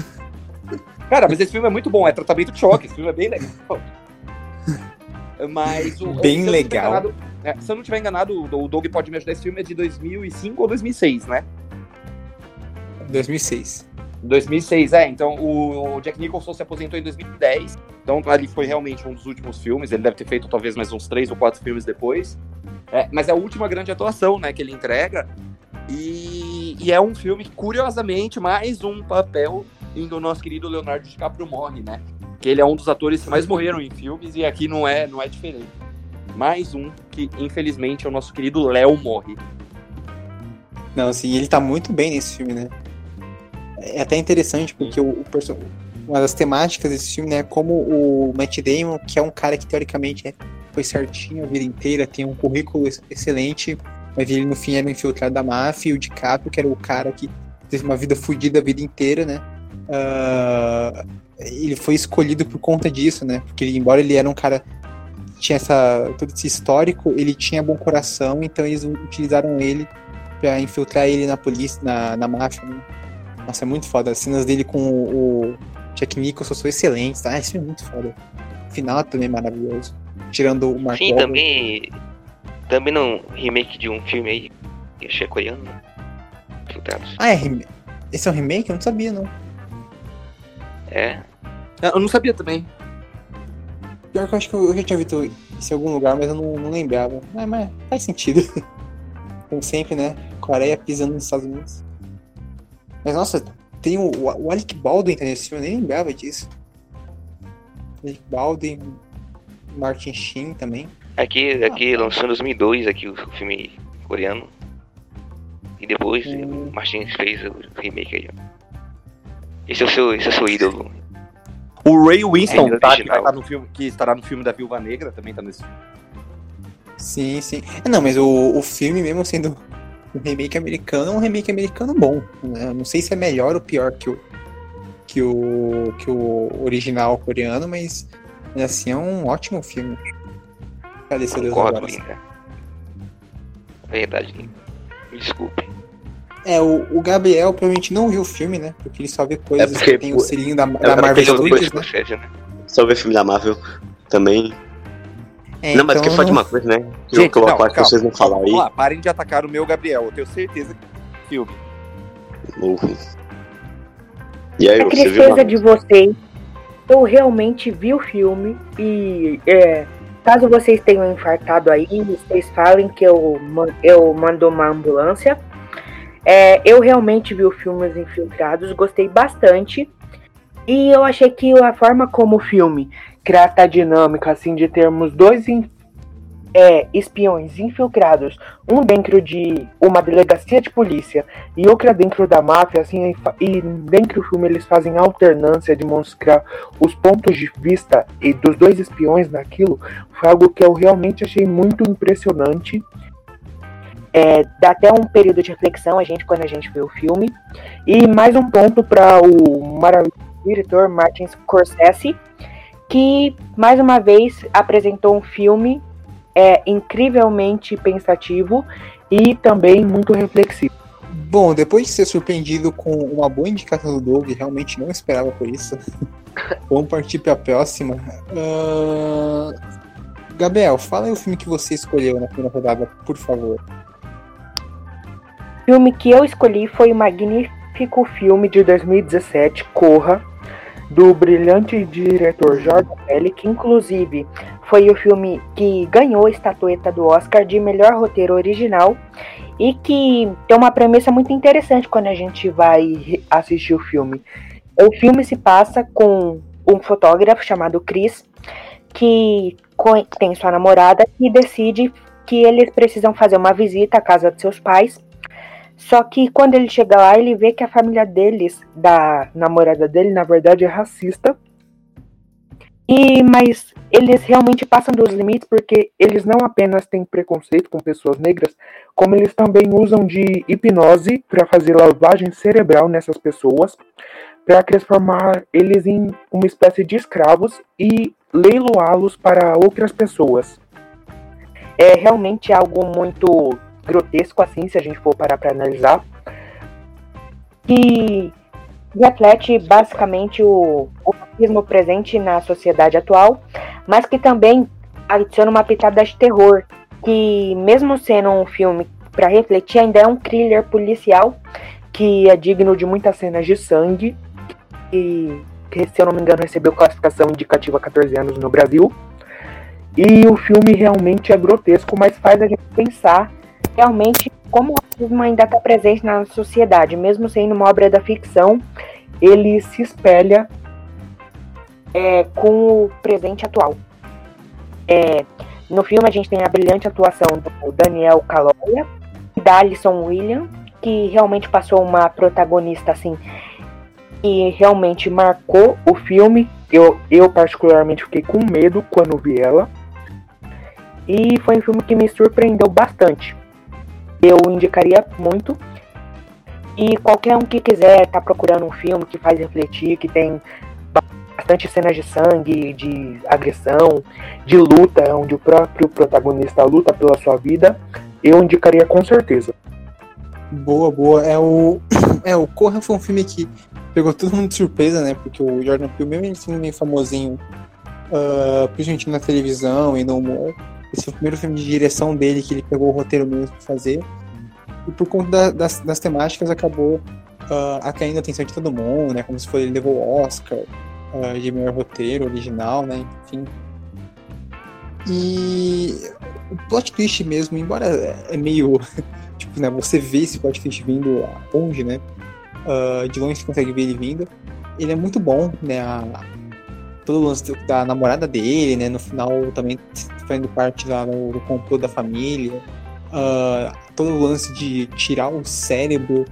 Cara, mas esse filme é muito bom, é tratamento de choque, esse filme é bem legal. Mas o, Bem se tiver legal. enganado- é, se eu não estiver enganado, o o Doug pode me ajudar. Esse filme é de 2005 ou 2006, né? 2006. 2006, é. Então o Jack Nicholson se aposentou em 2010. Então ali foi realmente um dos últimos filmes. Ele deve ter feito talvez mais uns três ou quatro filmes depois. É, mas é a última grande atuação, né, que ele entrega. E, e é um filme que, curiosamente, mais um papel em do nosso querido Leonardo DiCaprio morre, né? Que ele é um dos atores que mais morreram em filmes e aqui não é, não é diferente. Mais um que, infelizmente, é o nosso querido Léo morre. Não, assim, ele tá muito bem nesse filme, né? É até interessante porque o, o perso- uma das temáticas desse filme né, é como o Matt Damon, que é um cara que teoricamente é- foi certinho a vida inteira, tem um currículo ex- excelente, mas ele no fim era um infiltrado da máfia, e o DiCaprio, que era o cara que teve uma vida fodida a vida inteira, né? Ah, ele foi escolhido por conta disso, né? Porque ele- embora ele era um cara que tinha essa, todo esse histórico, ele tinha bom coração, então eles utilizaram ele pra infiltrar ele na polícia, na, na máfia, né? Nossa, é muito foda. As cenas dele com o, o Jack Nicholson são excelentes, tá? Esse filme é muito foda. O final também é maravilhoso. Tirando o Mark Sim, Wahlberg. também. Também num remake de um filme aí, que achei coreano, né? Filtrados. Ah, é Esse é um remake? Eu não sabia, não. É. Eu não sabia também. Pior que eu acho que eu já tinha visto isso em algum lugar, mas eu não, não lembrava. Ah, mas faz sentido. [laughs] Como sempre, né? Coreia pisando nos Estados Unidos. Mas nossa, tem o, o Alec Baldwin tá nesse filme, eu nem lembrava disso. Alec Baldwin, Martin Sheen também. Aqui, aqui lançou em 2002 aqui o filme coreano. E depois Hum. o Martins fez o remake aí. ó. Esse é o seu, esse é o seu ídolo. O Ray Winston, É, tá, que, vai estar no filme, que estará no filme da Viúva Negra, também tá nesse Sim, sim. É, Não, mas o, o filme, mesmo sendo um remake americano, é um remake americano bom. Né? Não sei se é melhor ou pior que o, que o, que o original coreano, mas assim é um ótimo filme. Cadê seu Deus agora? linda. Verdade, linda. Me desculpe. É, o, o Gabriel provavelmente não viu o filme, né? Porque ele só vê coisas porque, que tem o selinho da, é da Marvel Studios, né? Scorsese, né? Só ver filme da Marvel também. É, não, mas então que fala de uma coisa, né? Que Gente, eu, que eu não, acho que vocês falam vamos aí. lá, parem de atacar o meu Gabriel. Eu tenho certeza que é filme. Louco. E aí, A você viu? de vocês, eu realmente vi o filme e é, caso vocês tenham infartado aí, vocês falem que eu, eu mando uma ambulância. É, eu realmente vi o filme Os Infiltrados, gostei bastante. E eu achei que a forma como o filme trata a dinâmica, assim, de termos dois é, espiões infiltrados, um dentro de uma delegacia de polícia e outra dentro da máfia, assim, e e dentro do filme eles fazem alternância de mostrar os pontos de vista e dos dois espiões naquilo, foi algo que eu realmente achei muito impressionante. É, dá até um período de reflexão a gente quando a gente vê o filme. E mais um ponto para o maravilhoso diretor Martin Scorsese, que mais uma vez apresentou um filme é, incrivelmente pensativo e também muito reflexivo. Bom, depois de ser surpreendido com uma boa indicação do Doug, realmente não esperava por isso. [laughs] Vamos partir para a próxima. Ah, Gabriel, fala aí o filme que você escolheu na primeira rodada, por favor. O filme que eu escolhi foi o magnífico filme de 2017, Corra, do brilhante diretor Jordan Peele, que inclusive foi o filme que ganhou a estatueta do Oscar de melhor roteiro original e que tem uma premissa muito interessante quando a gente vai assistir o filme. O filme se passa com um fotógrafo chamado Chris, que tem sua namorada e decide que eles precisam fazer uma visita à casa de seus pais. Só que quando ele chega lá, ele vê que a família deles, da namorada dele, na verdade é racista. E mas eles realmente passam dos limites porque eles não apenas têm preconceito com pessoas negras, como eles também usam de hipnose para fazer lavagem cerebral nessas pessoas, para transformar eles em uma espécie de escravos e leiloá-los para outras pessoas. É realmente algo muito grotesco assim, se a gente for parar para analisar. Que reflete basicamente o, o racismo presente na sociedade atual, mas que também adiciona uma pitada de terror, que mesmo sendo um filme para refletir, ainda é um thriller policial que é digno de muitas cenas de sangue e que, se eu não me engano, recebeu classificação indicativa 14 anos no Brasil. E o filme realmente é grotesco, mas faz a gente pensar realmente como o racismo ainda está presente na sociedade, mesmo sendo uma obra da ficção, ele se espelha é, com o presente atual. É, no filme a gente tem a brilhante atuação do Daniel Kaluuya e da Alison William, que realmente passou uma protagonista assim e realmente marcou o filme. Eu, eu particularmente fiquei com medo quando vi ela. E foi um filme que me surpreendeu bastante. Eu indicaria muito. E qualquer um que quiser estar tá procurando um filme que faz refletir, que tem bastante cenas de sangue, de agressão, de luta, onde o próprio protagonista luta pela sua vida, eu indicaria com certeza. Boa, boa. É o. [clears throat] É, o Corra foi um filme que pegou todo mundo de surpresa, né? Porque o Jordan Peele, mesmo ele sendo meio famosinho, uh, principalmente na televisão e no humor, esse foi o primeiro filme de direção dele que ele pegou o roteiro mesmo pra fazer. E por conta da, das, das, temáticas acabou uh, atraindo a atenção de todo mundo, né? Como se foi ele levou o Oscar uh, de melhor roteiro original, né? Enfim. E o plot twist mesmo, embora é meio. [laughs] tipo, né? Você vê esse plot twist vindo longe, né? Uh, de longe você consegue ver ele vindo. Ele é muito bom, né? A, todo o lance da namorada dele, né? No final também fazendo parte lá do, do complô da família. Uh, todo o lance de tirar o cérebro,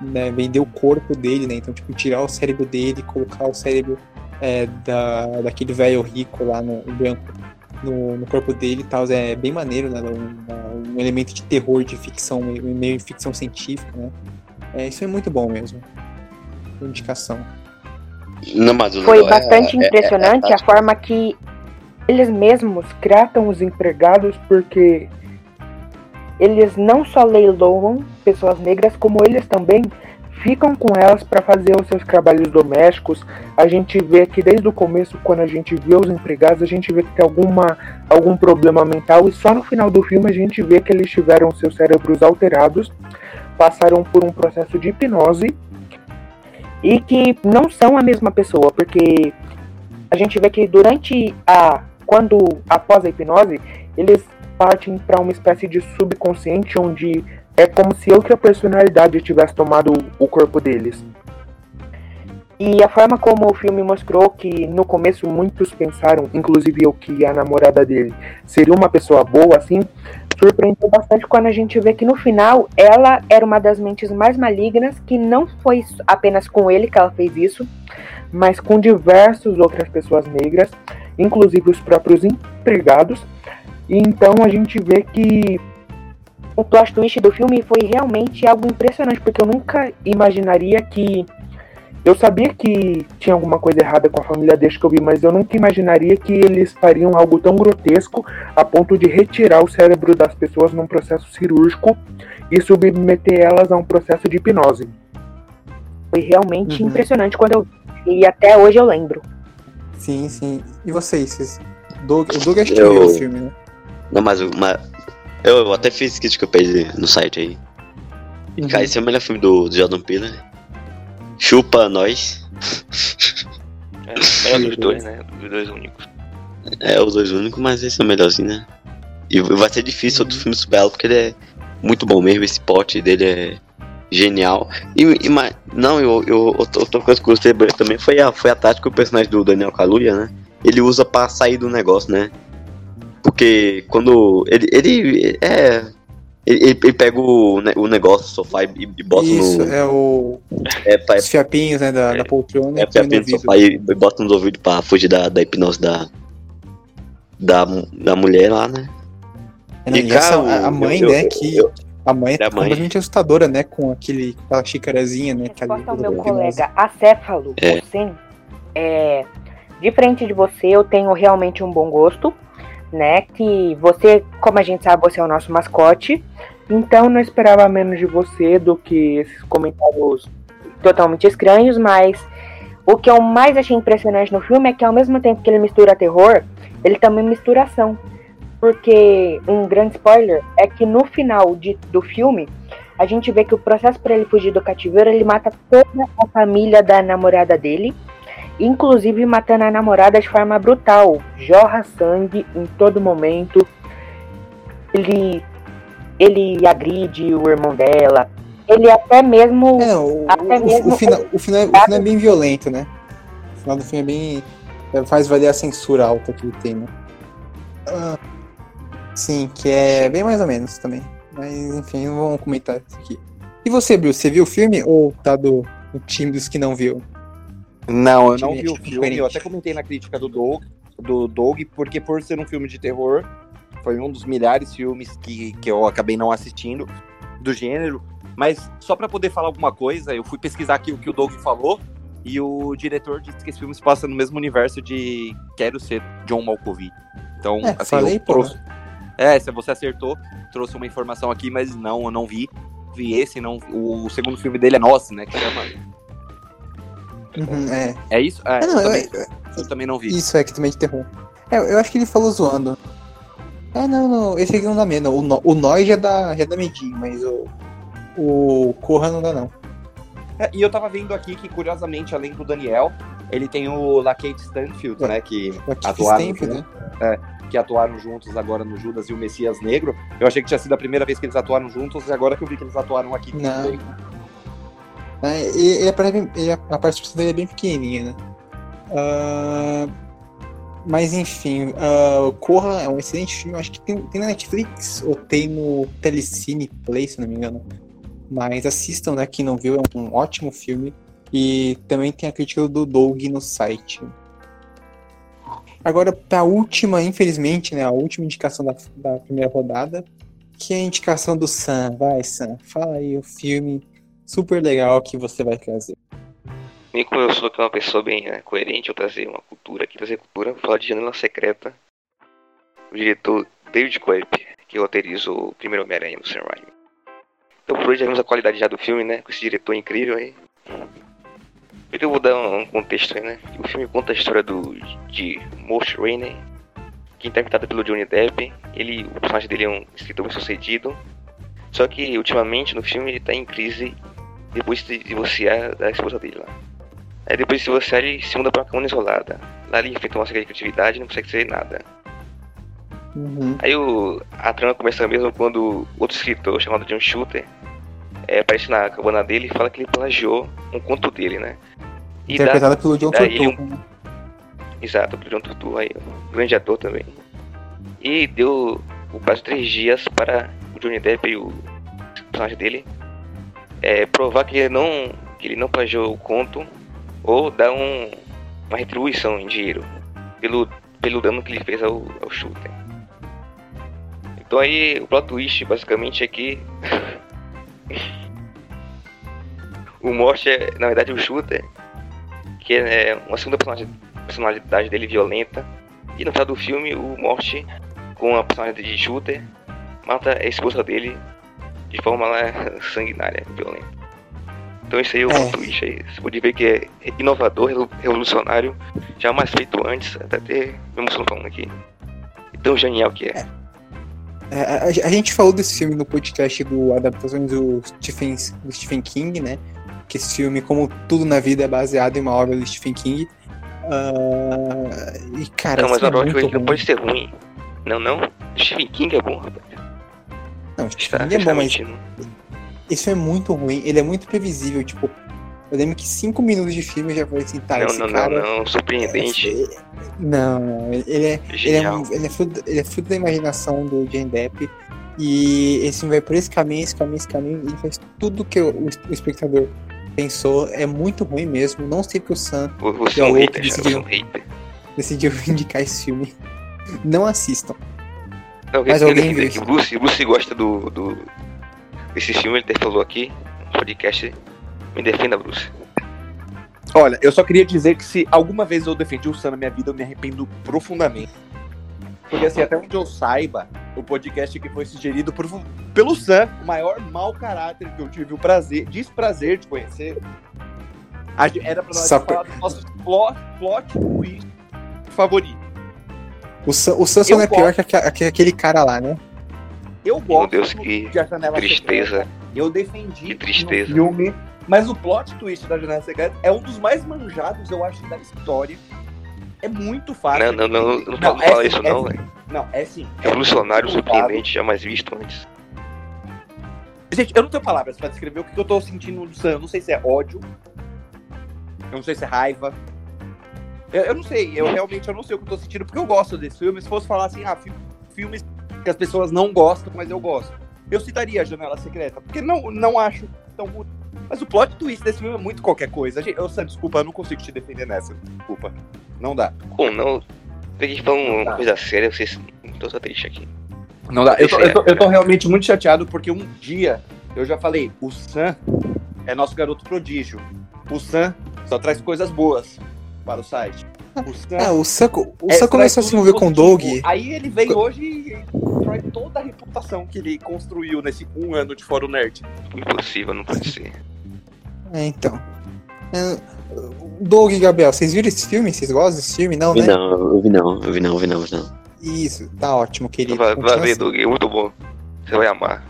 né? Vender o corpo dele, né? Então, tipo, tirar o cérebro dele, colocar o cérebro é, da, daquele velho rico lá no, branco no, no, corpo dele e tal. É bem maneiro, né? Um, um, elemento de terror, de ficção, meio ficção científica, né? É, isso é muito bom mesmo. Indicação. Não, mas Foi é- bastante é- é- impressionante é- a forma que eles mesmos tratam os empregados, porque eles não só leiloam pessoas negras, como eles também ficam com elas para fazer os seus trabalhos domésticos. A gente vê que desde o começo, quando a gente vê os empregados, a gente vê que tem alguma, algum problema mental, e só no final do filme a gente vê que eles tiveram seus cérebros alterados, passaram por um processo de hipnose e que não são a mesma pessoa, porque a gente vê que durante a quando após a hipnose, eles partem para uma espécie de subconsciente onde é como se outra personalidade tivesse tomado o corpo deles. E a forma como o filme mostrou que no começo muitos pensaram, inclusive eu, que a namorada dele seria uma pessoa boa, assim, surpreendeu bastante quando a gente vê que no final ela era uma das mentes mais malignas, que não foi apenas com ele que ela fez isso, mas com diversas outras pessoas negras, inclusive os próprios empregados. E então a gente vê que o plot twist do filme foi realmente algo impressionante, porque eu nunca imaginaria que. Eu sabia que tinha alguma coisa errada com a família desde que eu vi, mas eu nunca imaginaria que eles fariam algo tão grotesco a ponto de retirar o cérebro das pessoas num processo cirúrgico e submeter elas a um processo de hipnose. Foi realmente Uhum. impressionante quando eu vi, e até hoje eu lembro. Sim, sim. E vocês? vocês... Doug, o Doug assistiu Eu- o filme, né? Não, mas, mas eu, eu até fiz crítica pra ele no site aí. E, Cara, esse é o melhor filme do, do Jordan Peele. Chupa nós. É, melhor dos dois, né? Dos dois únicos. É os dois únicos, mas esse é o melhorzinho, né? E vai ser difícil outro filme superar porque ele é muito bom mesmo. Esse pote dele é genial. E, e mas, não, eu, eu, outra coisa que eu gostei também foi a, foi a tática que o personagem do Daniel Kaluuya, né? Ele usa pra sair do negócio, né? Porque quando ele, ele é. Ele, ele- ele pega o, o negócio do sofá e, e bota Isso, no. é o... É, pra, os fiapinhos, né, da, da poltrona é no ouvido. sofá e e bota nos ouvidos pra fugir da, da hipnose da, da. da mulher lá, né? É, não, E, e essa- cara, a- mãe, eu- né, eu- que... eu- a mãe é mãe. completamente assustadora, né, com aquele, aquela xicarazinha, né, que Resposta ao ali- meu colega acéfalo, É. você, é, diferente de você, eu tenho realmente um bom gosto, né? Que você, como a gente sabe, você é o nosso mascote, então não esperava menos de você do que esses comentários totalmente estranhos, mas o que eu mais achei impressionante no filme é que ao mesmo tempo que ele mistura terror, ele também mistura ação. Porque um grande spoiler é que no final de- do filme a gente vê que o processo para ele fugir do cativeiro, ele mata toda a família da namorada dele, inclusive matando a namorada de forma brutal, jorra sangue em todo momento. Ele ele agride o irmão dela. Ele até mesmo É, o, Até o, mesmo o, final, o, final, o final é bem violento, né? O final do filme é bem. é, faz valer a censura alta que ele tem, né? Ah, sim, que é bem mais ou menos também. Mas enfim, não vamos comentar isso aqui. E você, Bruce, você viu o filme ou tá do, do time dos que não viu? Não, eu não vi o filme. diferente. Eu até comentei na crítica do Doug, do Doug, porque por ser um filme de terror, foi um dos milhares de filmes que, que eu acabei não assistindo do gênero. Mas só pra poder falar alguma coisa, eu fui pesquisar aqui o que o Doug falou. E o diretor disse que esse filme se passa no mesmo universo de Quero Ser John Malkovich. Então, É, assim, falei, eu pô. trouxe... É, se você acertou, trouxe uma informação aqui, mas não, eu não vi. Vi esse, não. O segundo filme dele é Nossa, né? Que chama. Uhum, é. É isso? É, Ah, não, eu, também, eu- eu também não vi. Isso é que também é terror. É, eu acho que ele falou zoando. É, não, não, esse aqui não dá medo. O, no, o Noi já dá, já dá medinho, mas o. O Corra não dá, não. É, e eu tava vendo aqui que, curiosamente, além do Daniel, ele tem o Lakate Stanfield, É. né? Que atuaram, Stanfield, né? que atuaram juntos agora no Judas e o Messias Negro. Eu achei que tinha sido a primeira vez que eles atuaram juntos, e agora que eu vi que eles atuaram aqui Não. também. É, ele, ele a participação dele é bem pequenininha, né? Ah, mas enfim, ah, o Corra é um excelente filme. Acho que tem, tem na Netflix ou tem no Telecine Play, se não me engano. Mas assistam, né? Quem não viu, é um ótimo filme. E também tem a crítica do Doug no site. Agora, pra última, infelizmente, né? A última indicação da, da primeira rodada, que é a indicação do Sam. Vai, Sam, fala aí o filme super legal que você vai trazer. Nem como eu sou uma pessoa bem né, coerente, eu trazer uma cultura aqui, trazer cultura, vou falar de Janela Secreta. O diretor David Coep, que roteirizou o primeiro Homem-Aranha no Sam Raimi. Então por hoje já vimos a qualidade já do filme, né? Com esse diretor incrível aí. Então eu vou dar um contexto aí, né? O filme conta a história do de Morse Rainey, que é interpretado pelo Johnny Depp. Ele, o personagem dele é um escritor bem sucedido. Só que ultimamente no filme ele tá em crise depois de divorciar da esposa dele lá. Aí depois de se divorciar ele se muda pra uma câmara isolada. Lá ele enfrenta uma série de criatividade e não consegue ser nada. Uhum. Aí o, a trama começa mesmo quando outro escritor chamado John Shooter é, aparece na cabana dele e fala que ele plagiou um conto dele, né? E dá- Interpretada pelo John dá ele um- Turturro. né? Exato, pelo John Turturro aí, um grande ator também. E deu o prazo de três dias para o Johnny Depp e o personagem dele é, provar que ele não que ele não plagiou o conto ou dar um, uma retribuição em dinheiro pelo, pelo dano que ele fez ao, ao shooter. Então aí o plot twist basicamente é que [laughs] o Morte é na verdade o shooter, que é uma segunda personalidade dele violenta. E no final do filme o Morte com a personagem de shooter mata a esposa dele de forma lá, sanguinária, violenta. Então isso aí é o É. twist aí. Você pode ver que é inovador, revolu- revolucionário, jamais feito antes, até ter emociono falando aqui. E tão genial que é. É, a, a gente falou desse filme no podcast do Adaptações do Stephen, do Stephen King, né? Que esse filme, como tudo na vida, é baseado em uma obra do Stephen King. Ah, e, cara, não, mas a é muito não ruim. pode ser ruim. Não, não. Stephen King é bom, rapaz. Não, Está, Stephen King é bom, mas mentindo. filme é muito ruim. Ele é muito previsível, tipo... Eu lembro que cinco minutos de filme já falei assim, tá, Não, esse não, cara... não, não. Surpreendente. é- Não, ele é, ele é, ele, é fruto, ele é fruto da imaginação do Johnny Depp. E esse filme vai por esse caminho, esse caminho, esse caminho. E ele faz tudo que o, o espectador pensou. É muito ruim mesmo. Não sei porque o Sam Você é é um o hater. Você é um decidiu. hater. [laughs] decidiu indicar esse filme. Não assistam. Não, Mas quem alguém defender viu que o Bruce, Bruce gosta do, do desse filme, ele até falou aqui no podcast. Me defenda, Bruce. Olha, eu só queria dizer que se alguma vez eu defendi o Sam na minha vida, eu me arrependo profundamente. Porque assim, até onde eu saiba, o podcast que foi sugerido por, pelo Sam, o maior mau caráter que eu tive o prazer, desprazer de conhecer, era pra nós Só falar do nosso plot, plot twist favorito. O Sam, o Sam só Eu não é pior que, aque- que aquele cara lá, né? Eu Meu gosto Deus, que de A Janela tristeza. Secreta. Eu defendi Que tristeza. no filme, mas o plot twist da Janela Secreta é um dos mais manjados, eu acho, da história. É muito fácil. Não, não, não, não, Não, pode é falar sim, isso é não, velho. Não, é sim. É Revolucionário, muito surpreendente, jamais visto antes. Gente, eu não tenho palavras pra descrever o que eu tô sentindo no Sam. Eu não sei se é ódio. Eu não sei se é raiva. Eu, eu não sei, eu realmente eu não sei o que eu tô sentindo, porque eu gosto desse filme. Se fosse falar assim, ah, fi- filmes que as pessoas não gostam, mas eu gosto. Eu citaria a Janela Secreta, porque não, não acho tão ruim. Mas o plot twist desse filme é muito qualquer coisa. Gente, eu, Sam, desculpa, eu não consigo te defender nessa. Desculpa. Não dá. Como não? Tem que falar uma Tá. coisa séria, vocês. Tô só triste aqui. Não dá. Eu tô, eu, tô, eu tô realmente muito chateado porque um dia eu já falei, o Sam é nosso garoto prodígio. O Sam só traz coisas boas para o site. O Sam, Ah, o Sam, o é, Sam começou a se envolver com o. Doug. Aí ele vem hoje e destrói toda a reputação que ele construiu nesse um ano de Fórum Nerd. Impossível, não pode ser. É, então. É, Doug e Gabriel, vocês viram esse filme? Vocês gostam desse filme? Não, Vi né? não, eu vi não, eu vi não, eu vi não, eu vi não. Isso, tá ótimo, querido. Vai, vai ver, assim. Doug, é muito bom. Você vai amar.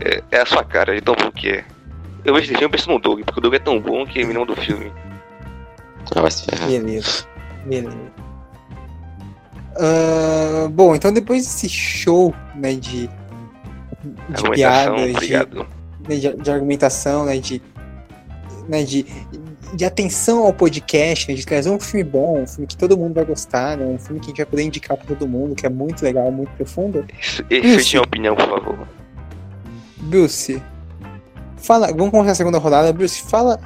É, é a sua cara, de tão bom que é. Eu vejo esse filme penso no Doug, porque o Doug é tão bom que me lembra do filme. Ah, vai se ferrar. Beleza, beleza. Ah, bom, então depois desse show, né, de, de piadas, de, né, de, de argumentação, né, de, né, de, de atenção ao podcast, né, de trazer um filme bom, um filme que todo mundo vai gostar, né, um filme que a gente vai poder indicar para todo mundo, que é muito legal, muito profundo. Isso, isso tinha opinião, por favor. Bruce, fala, vamos começar a segunda rodada. Bruce, fala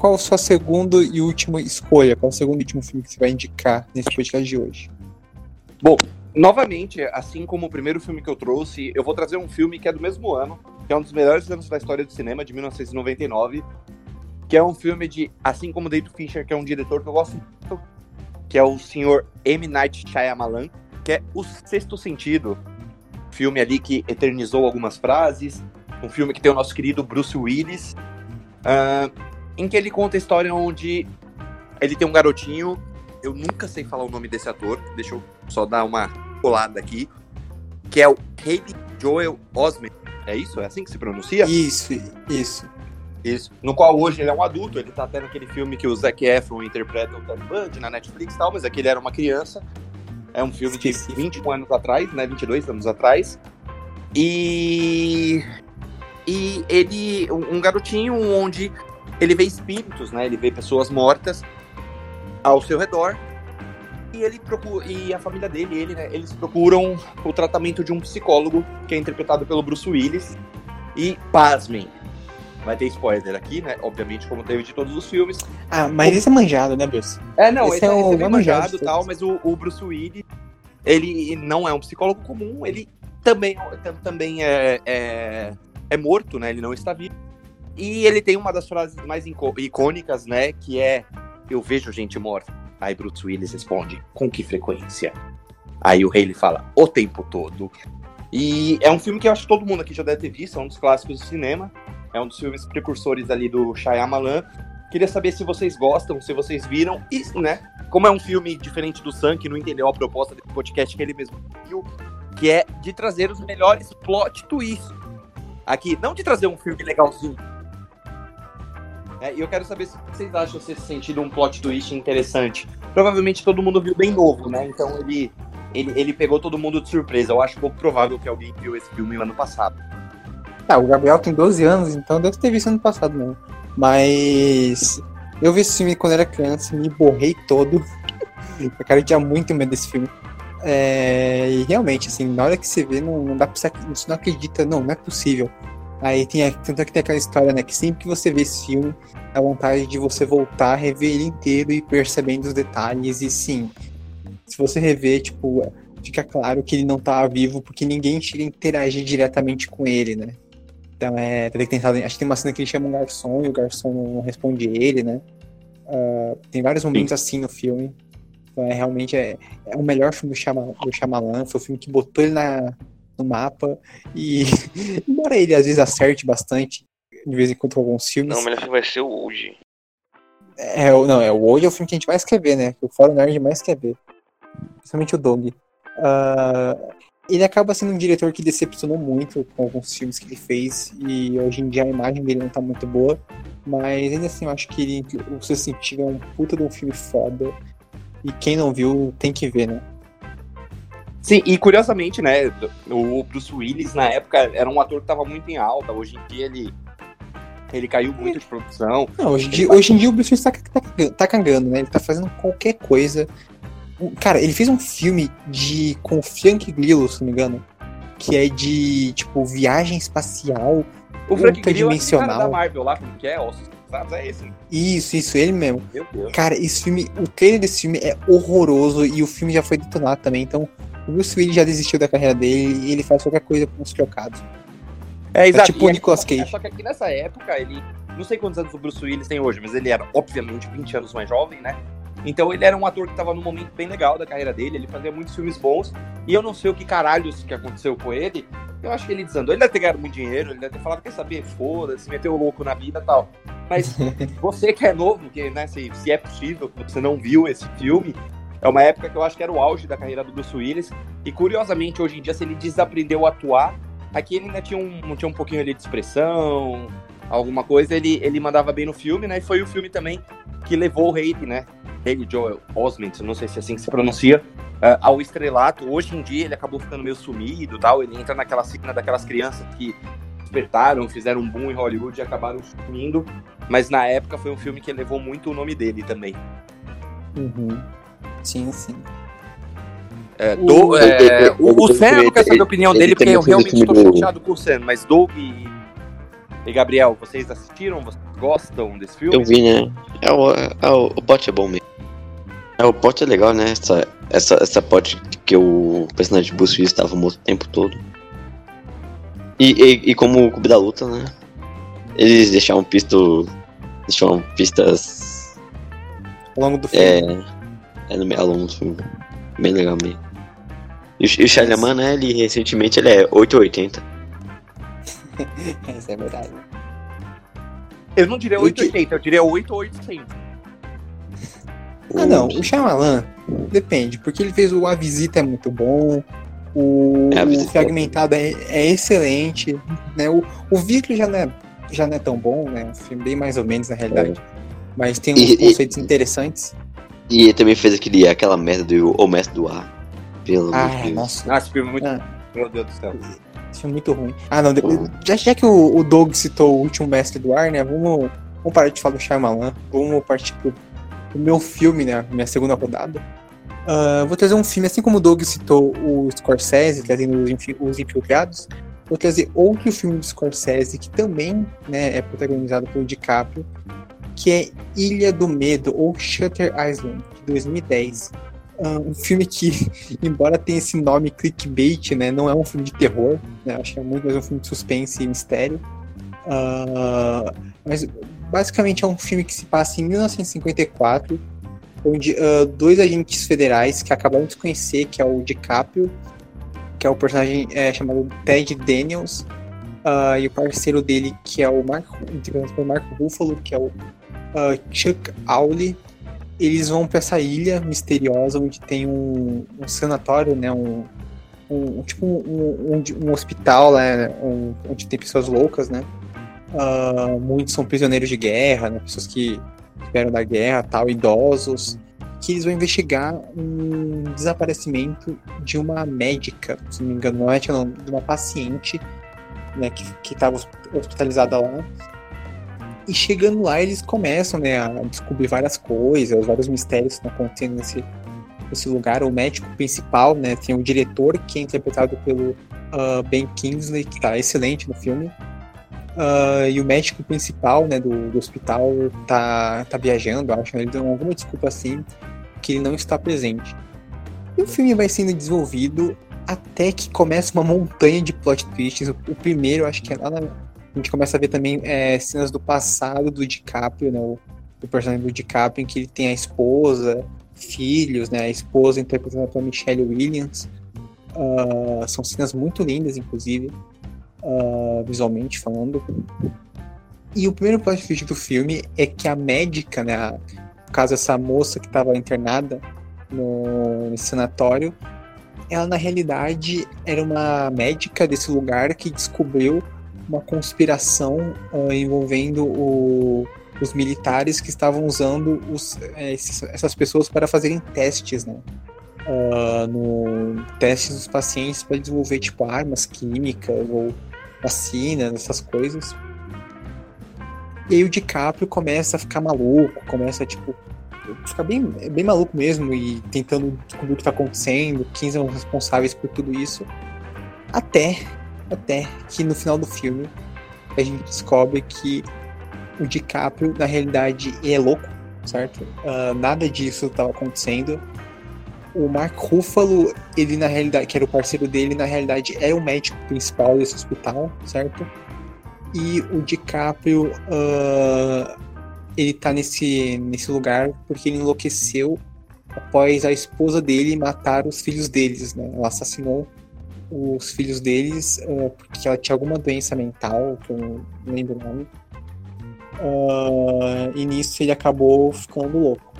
qual a sua segunda e última escolha, qual o segundo e último filme que você vai indicar nesse podcast de hoje. Novamente, assim como o primeiro filme que eu trouxe, eu vou trazer um filme que é do mesmo ano, que é um dos melhores anos da história do cinema, de 1999, que é um filme de, assim como David Fincher, que é um diretor que eu gosto muito, que é o senhor M. Night Shyamalan, que é O Sexto Sentido, filme ali que eternizou algumas frases, um filme que tem o nosso querido Bruce Willis, uh, em que ele conta a história onde ele tem um garotinho, eu nunca sei falar o nome desse ator, deixa eu só dar uma colada aqui, que é o Haley Joel Osment, é isso? É assim que se pronuncia? Isso, isso. Isso. No qual hoje ele é um adulto, ele tá até naquele filme que o Zac Efron interpreta o Ted Bundy na Netflix e tal, mas aqui ele era uma criança. É um filme de 21 anos atrás, né? 22 anos atrás. E. E ele. Um garotinho onde ele vê espíritos, né? Ele vê pessoas mortas ao seu redor. E ele procura. E a família dele, ele, né? Eles procuram o tratamento de um psicólogo, que é interpretado pelo Bruce Willis. E, pasmem, vai ter spoiler aqui, né? Obviamente, como teve de todos os filmes. Ah, mas o... esse é manjado, né, Bruce? É, não, esse, esse é, é, o esse é manjado e tal, mas o, o, Bruce Willis, ele não é um psicólogo comum, ele também, também é, é, é morto, né? Ele não está vivo. E ele tem uma das frases mais icônicas, né? Que é: Eu vejo gente morta. Aí Bruce Willis responde: Com que frequência? Aí o Haley fala: O tempo todo. E é um filme que eu acho que todo mundo aqui já deve ter visto, é um dos clássicos do cinema. É um dos filmes precursores ali do Shyamalan. Queria saber se vocês gostam, se vocês viram. E, né, como é um filme diferente do Sam, que não entendeu a proposta desse podcast que ele mesmo viu, que é de trazer os melhores plot twists. Aqui, não de trazer um filme legalzinho. É, e eu quero saber se vocês acham esse sentido um plot twist interessante. Provavelmente todo mundo viu bem novo, né? Então ele, ele, ele pegou todo mundo de surpresa. Eu acho pouco provável que alguém viu esse filme no ano passado. Ah, o Gabriel tem 12 anos, então deve ter visto ano passado mesmo. Mas eu vi esse filme quando era criança, me borrei todo. [laughs] eu cara tinha muito medo desse filme. É, e realmente, assim, na hora que você vê, não, não dá pra você, você não acredita, não, não é possível. Aí tem, tanto é que tem aquela história, né, que sempre que você vê esse filme, a vontade de você voltar, rever ele inteiro e percebendo os detalhes. E sim, se você rever, tipo, fica claro que ele não tá vivo porque ninguém chega a interagir diretamente com ele, né? Então é. Tem que tentar, acho que tem uma cena que ele chama um garçom e o garçom não responde ele, né? Uh, tem vários momentos Sim. assim no filme. Então é realmente é, é o melhor filme do, Chama, do Shyamalan. Foi o filme que botou ele na, no mapa. E [laughs] embora ele às vezes acerte bastante, de vez em quando com alguns filmes. Não, o melhor filme vai ser o Old. É, não, é, o Old é o filme que a gente mais quer ver, né? Que o Fórum Nerd mais quer ver. Principalmente o Dog. Uh, ele acaba sendo um diretor que decepcionou muito com alguns filmes que ele fez e hoje em dia a imagem dele não tá muito boa, mas ainda assim eu acho que ele, o Seu Sentido é um puta de um filme foda e quem não viu tem que ver, né? Sim, e curiosamente, né, o Bruce Willis na época era um ator que tava muito em alta, hoje em dia ele ele caiu muito de produção. Não, hoje, dia, hoje em dia o Bruce Willis tá, tá, tá cagando, né? Ele tá fazendo qualquer coisa Cara, ele fez um filme de com o Frank Grillo, se não me engano. Que é de, tipo, viagem espacial. O Frank Grillo é cara da Marvel lá, que é? Ossos é esse. Isso, isso, ele mesmo. Meu Deus. Cara, esse filme, o trailer desse filme é horroroso e o filme já foi detonado também, então o Bruce Willis já desistiu da carreira dele e ele faz qualquer coisa com os trocados. É, exato. É tipo o Nicolas Cage. É, só que aqui nessa época, ele. Não sei quantos anos o Bruce Willis tem hoje, mas ele era, obviamente, 20 anos mais jovem, né? Então ele era um ator que estava num momento bem legal da carreira dele, ele fazia muitos filmes bons, e eu não sei o que caralhos que aconteceu com ele. Eu acho que ele desandou. Ele deve ter ganhado muito dinheiro, ele deve ter falado, quer saber, foda-se, meteu louco na vida e tal. Mas [laughs] você que é novo, que, né, se, se é possível, que você não viu esse filme, é uma época que eu acho que era o auge da carreira do Bruce Willis. E curiosamente, hoje em dia, se ele desaprendeu a atuar, aqui ele ainda tinha um, tinha um pouquinho ali de expressão, alguma coisa, ele, ele mandava bem no filme, né? E foi o filme também que levou o hate, né? Haley Joel Osment, não sei se é assim que se pronuncia, uh, ao estrelato. Hoje em dia ele acabou ficando meio sumido tal. Ele entra naquela cena daquelas crianças que despertaram, fizeram um boom em Hollywood e acabaram sumindo. Mas na época foi um filme que levou muito o nome dele também. Uhum. Sim, sim. É, do, é, o, o Sam, eu não quero saber a opinião dele, porque eu realmente estou chateado com o Sam, mas Doug e, e Gabriel, vocês assistiram? Vocês gostam desse filme? Eu vi, né? É o, é o, o pote é bom mesmo. É, o pote é legal, né? Essa, essa, essa pote que o personagem de Bruce Willis estava morto o tempo todo. E, e, e como o Clube da Luta, né? Eles deixaram o Pisto deixam pistas. Ao longo do filme. É. É no meio ao longo do filme. Bem legal mesmo. E o, e o né, ele recentemente ele é 880. [laughs] Isso é verdade. Eu não diria O que- 880, eu diria 8800. Ah, não. O Shyamalan depende, porque ele fez o A Visita é muito bom, o, É, A o é Fragmentado é, é excelente, né? O, o Vídeo já não, é, já não é tão bom, né? Um filme bem mais ou menos, na realidade. Mas tem uns E- e- conceitos interessantes. E ele também fez aquele, aquela merda do O Mestre do Ar. Pelo amor de Ah, Deus. nossa, Ah, esse filme é muito. Ah. Meu Deus do céu. esse filme é muito ruim. Ah, não, de- já, já que o, o Doug citou o último Mestre do Ar, né? Vamos, vamos parar de falar do Shyamalan, vamos partir pro, pro meu filme, né? Minha segunda rodada. Ah, vou trazer um filme, assim como o Doug citou o Scorsese, trazendo os, os Infiltrados, vou trazer outro filme do Scorsese que também né, é protagonizado pelo DiCaprio, que é Ilha do Medo, ou Shutter Island, de 2010. Ah, um filme que, [laughs] embora tenha esse nome clickbait, né, não é um filme de terror, né, acho que é muito mais um filme de suspense e mistério. Ah, mas basicamente é um filme que se passa em 1954, onde ah, dois agentes federais que acabaram de conhecer, que é o DiCaprio, que é o personagem é, chamado Ted Daniels, ah, e o parceiro dele, que é o Marco, Marco Ruffalo, que é o ah, Chuck Awley, eles vão para essa ilha misteriosa onde tem um, um sanatório, né, um, um- tipo um, um, hospital lá, né, onde tem pessoas loucas, né, Ah, muitos são prisioneiros de guerra, né, pessoas que vieram da guerra, tal, idosos, que eles vão investigar um desaparecimento de uma médica, se não me engano, não é de uma paciente, né, que estava hospitalizada lá. E chegando lá, eles começam, né, a descobrir várias coisas, vários mistérios que estão acontecendo nesse, nesse lugar. O médico principal, né, tem o diretor, que é interpretado pelo ah, Ben Kingsley, que tá excelente no filme. Ah, e o médico principal, né, do, do hospital tá, tá viajando, acho, né, ele deu alguma desculpa assim, que ele não está presente. E o filme vai sendo desenvolvido até que começa uma montanha de plot twists. O, o primeiro, acho que é lá na, a gente começa a ver também é, cenas do passado do DiCaprio, né, o, o personagem do DiCaprio, em que ele tem a esposa, filhos, né, a esposa interpretada pela Michelle Williams. Ah, são cenas muito lindas, inclusive, ah, visualmente falando. E o primeiro plot twist do filme é que a médica, né, a- no caso essa moça que estava internada no, nesse sanatório, ela na realidade era uma médica desse lugar que descobriu uma conspiração ah, envolvendo o- os militares que estavam usando os- eh, esses- essas pessoas para fazerem testes, né? Ah, no testes dos pacientes para desenvolver tipo armas químicas ou vacinas, essas coisas. E aí o DiCaprio começa a ficar maluco, começa tipo ficar bem, bem maluco mesmo e tentando descobrir o que tá acontecendo, quem são os responsáveis por tudo isso. Até, até que no final do filme a gente descobre que o DiCaprio, na realidade, é louco, certo? Ah, nada disso estava acontecendo. O Mark Ruffalo, ele na realidade, que era o parceiro dele, na realidade é o médico principal desse hospital, certo? E o DiCaprio, ah, ele tá nesse, nesse lugar porque ele enlouqueceu após a esposa dele matar os filhos deles, né? Ela assassinou os filhos deles ah, porque ela tinha alguma doença mental, que eu não lembro o nome. Ah, e nisso ele acabou ficando louco.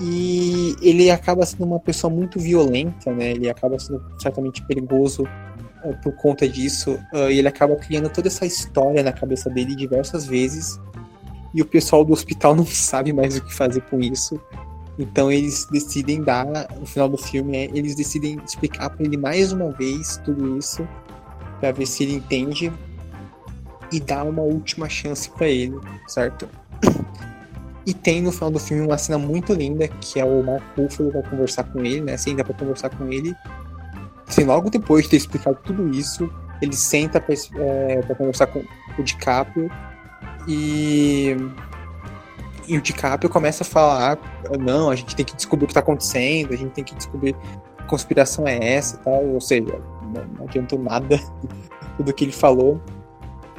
E ele acaba sendo uma pessoa muito violenta, né? Ele acaba sendo certamente perigoso ah, por conta disso. ah, e ele acaba criando toda essa história na cabeça dele diversas vezes. E o pessoal do hospital [laughs] não sabe mais o que fazer com isso. Então eles decidem dar, no final do filme, é, eles decidem explicar para ele mais uma vez tudo isso, para ver se ele entende e dar uma última chance para ele, certo? [clears throat] E tem no final do filme uma cena muito linda que é o Mark Ruffalo vai conversar com ele, né? Senta para conversar com ele. Assim, logo depois de ter explicado tudo isso, ele senta para é, conversar com o DiCaprio e e o DiCaprio começa a falar: não, a gente tem que descobrir o que tá acontecendo, a gente tem que descobrir que conspiração é essa e tal. Ou seja, não, não adiantou nada [laughs] tudo que ele falou.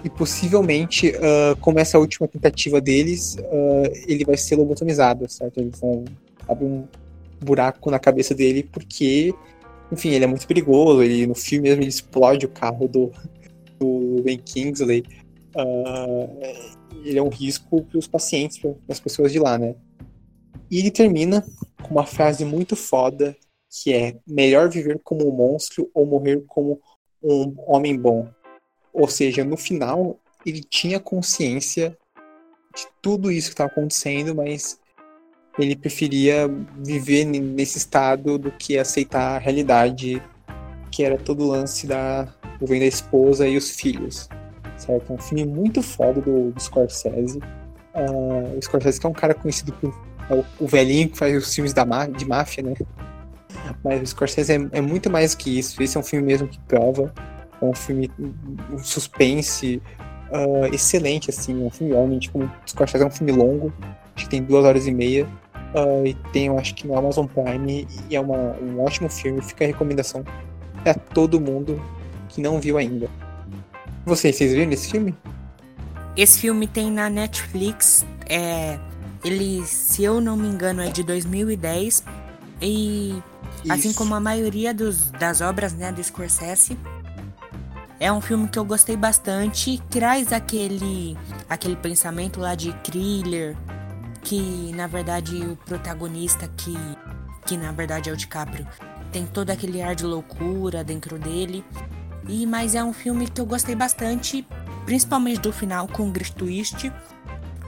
e possivelmente, uh, como essa última tentativa deles, uh, ele vai ser lobotomizado, certo? Eles vão abrir um buraco na cabeça dele porque, enfim, ele é muito perigoso. Ele no filme mesmo ele explode o carro do, do Ben Kingsley. Uh, ele é um risco para os pacientes, para as pessoas de lá, né? E ele termina com uma frase muito foda que é melhor viver como um monstro ou morrer como um homem bom. Ou seja, no final, ele tinha consciência de tudo isso que estava acontecendo, mas ele preferia viver nesse estado do que aceitar a realidade, que era todo o lance da vendo da esposa e os filhos. Certo? É um filme muito foda do, do Scorsese. Uh, o Scorsese que é um cara conhecido por é o, o velhinho que faz os filmes da, de máfia, né? Mas o Scorsese é, é muito mais que isso. Esse é um filme mesmo que prova é um filme, um suspense uh, excelente, assim. É um filme, realmente, como Scorsese é um filme longo. Acho que tem duas horas e meia. Uh, e tem, eu acho que no Amazon Prime. E é uma, um ótimo filme. Fica a recomendação para todo mundo que não viu ainda. Vocês, vocês viram esse filme? Esse filme tem na Netflix. É, ele, se eu não me engano, é de 2010. E assim Isso. assim como a maioria dos, das obras né, do Scorsese, é um filme que eu gostei bastante, traz aquele aquele pensamento lá de thriller, que na verdade o protagonista que que na verdade é o DiCaprio, tem todo aquele ar de loucura dentro dele. E mas é um filme que eu gostei bastante, principalmente do final com o Grit Twist.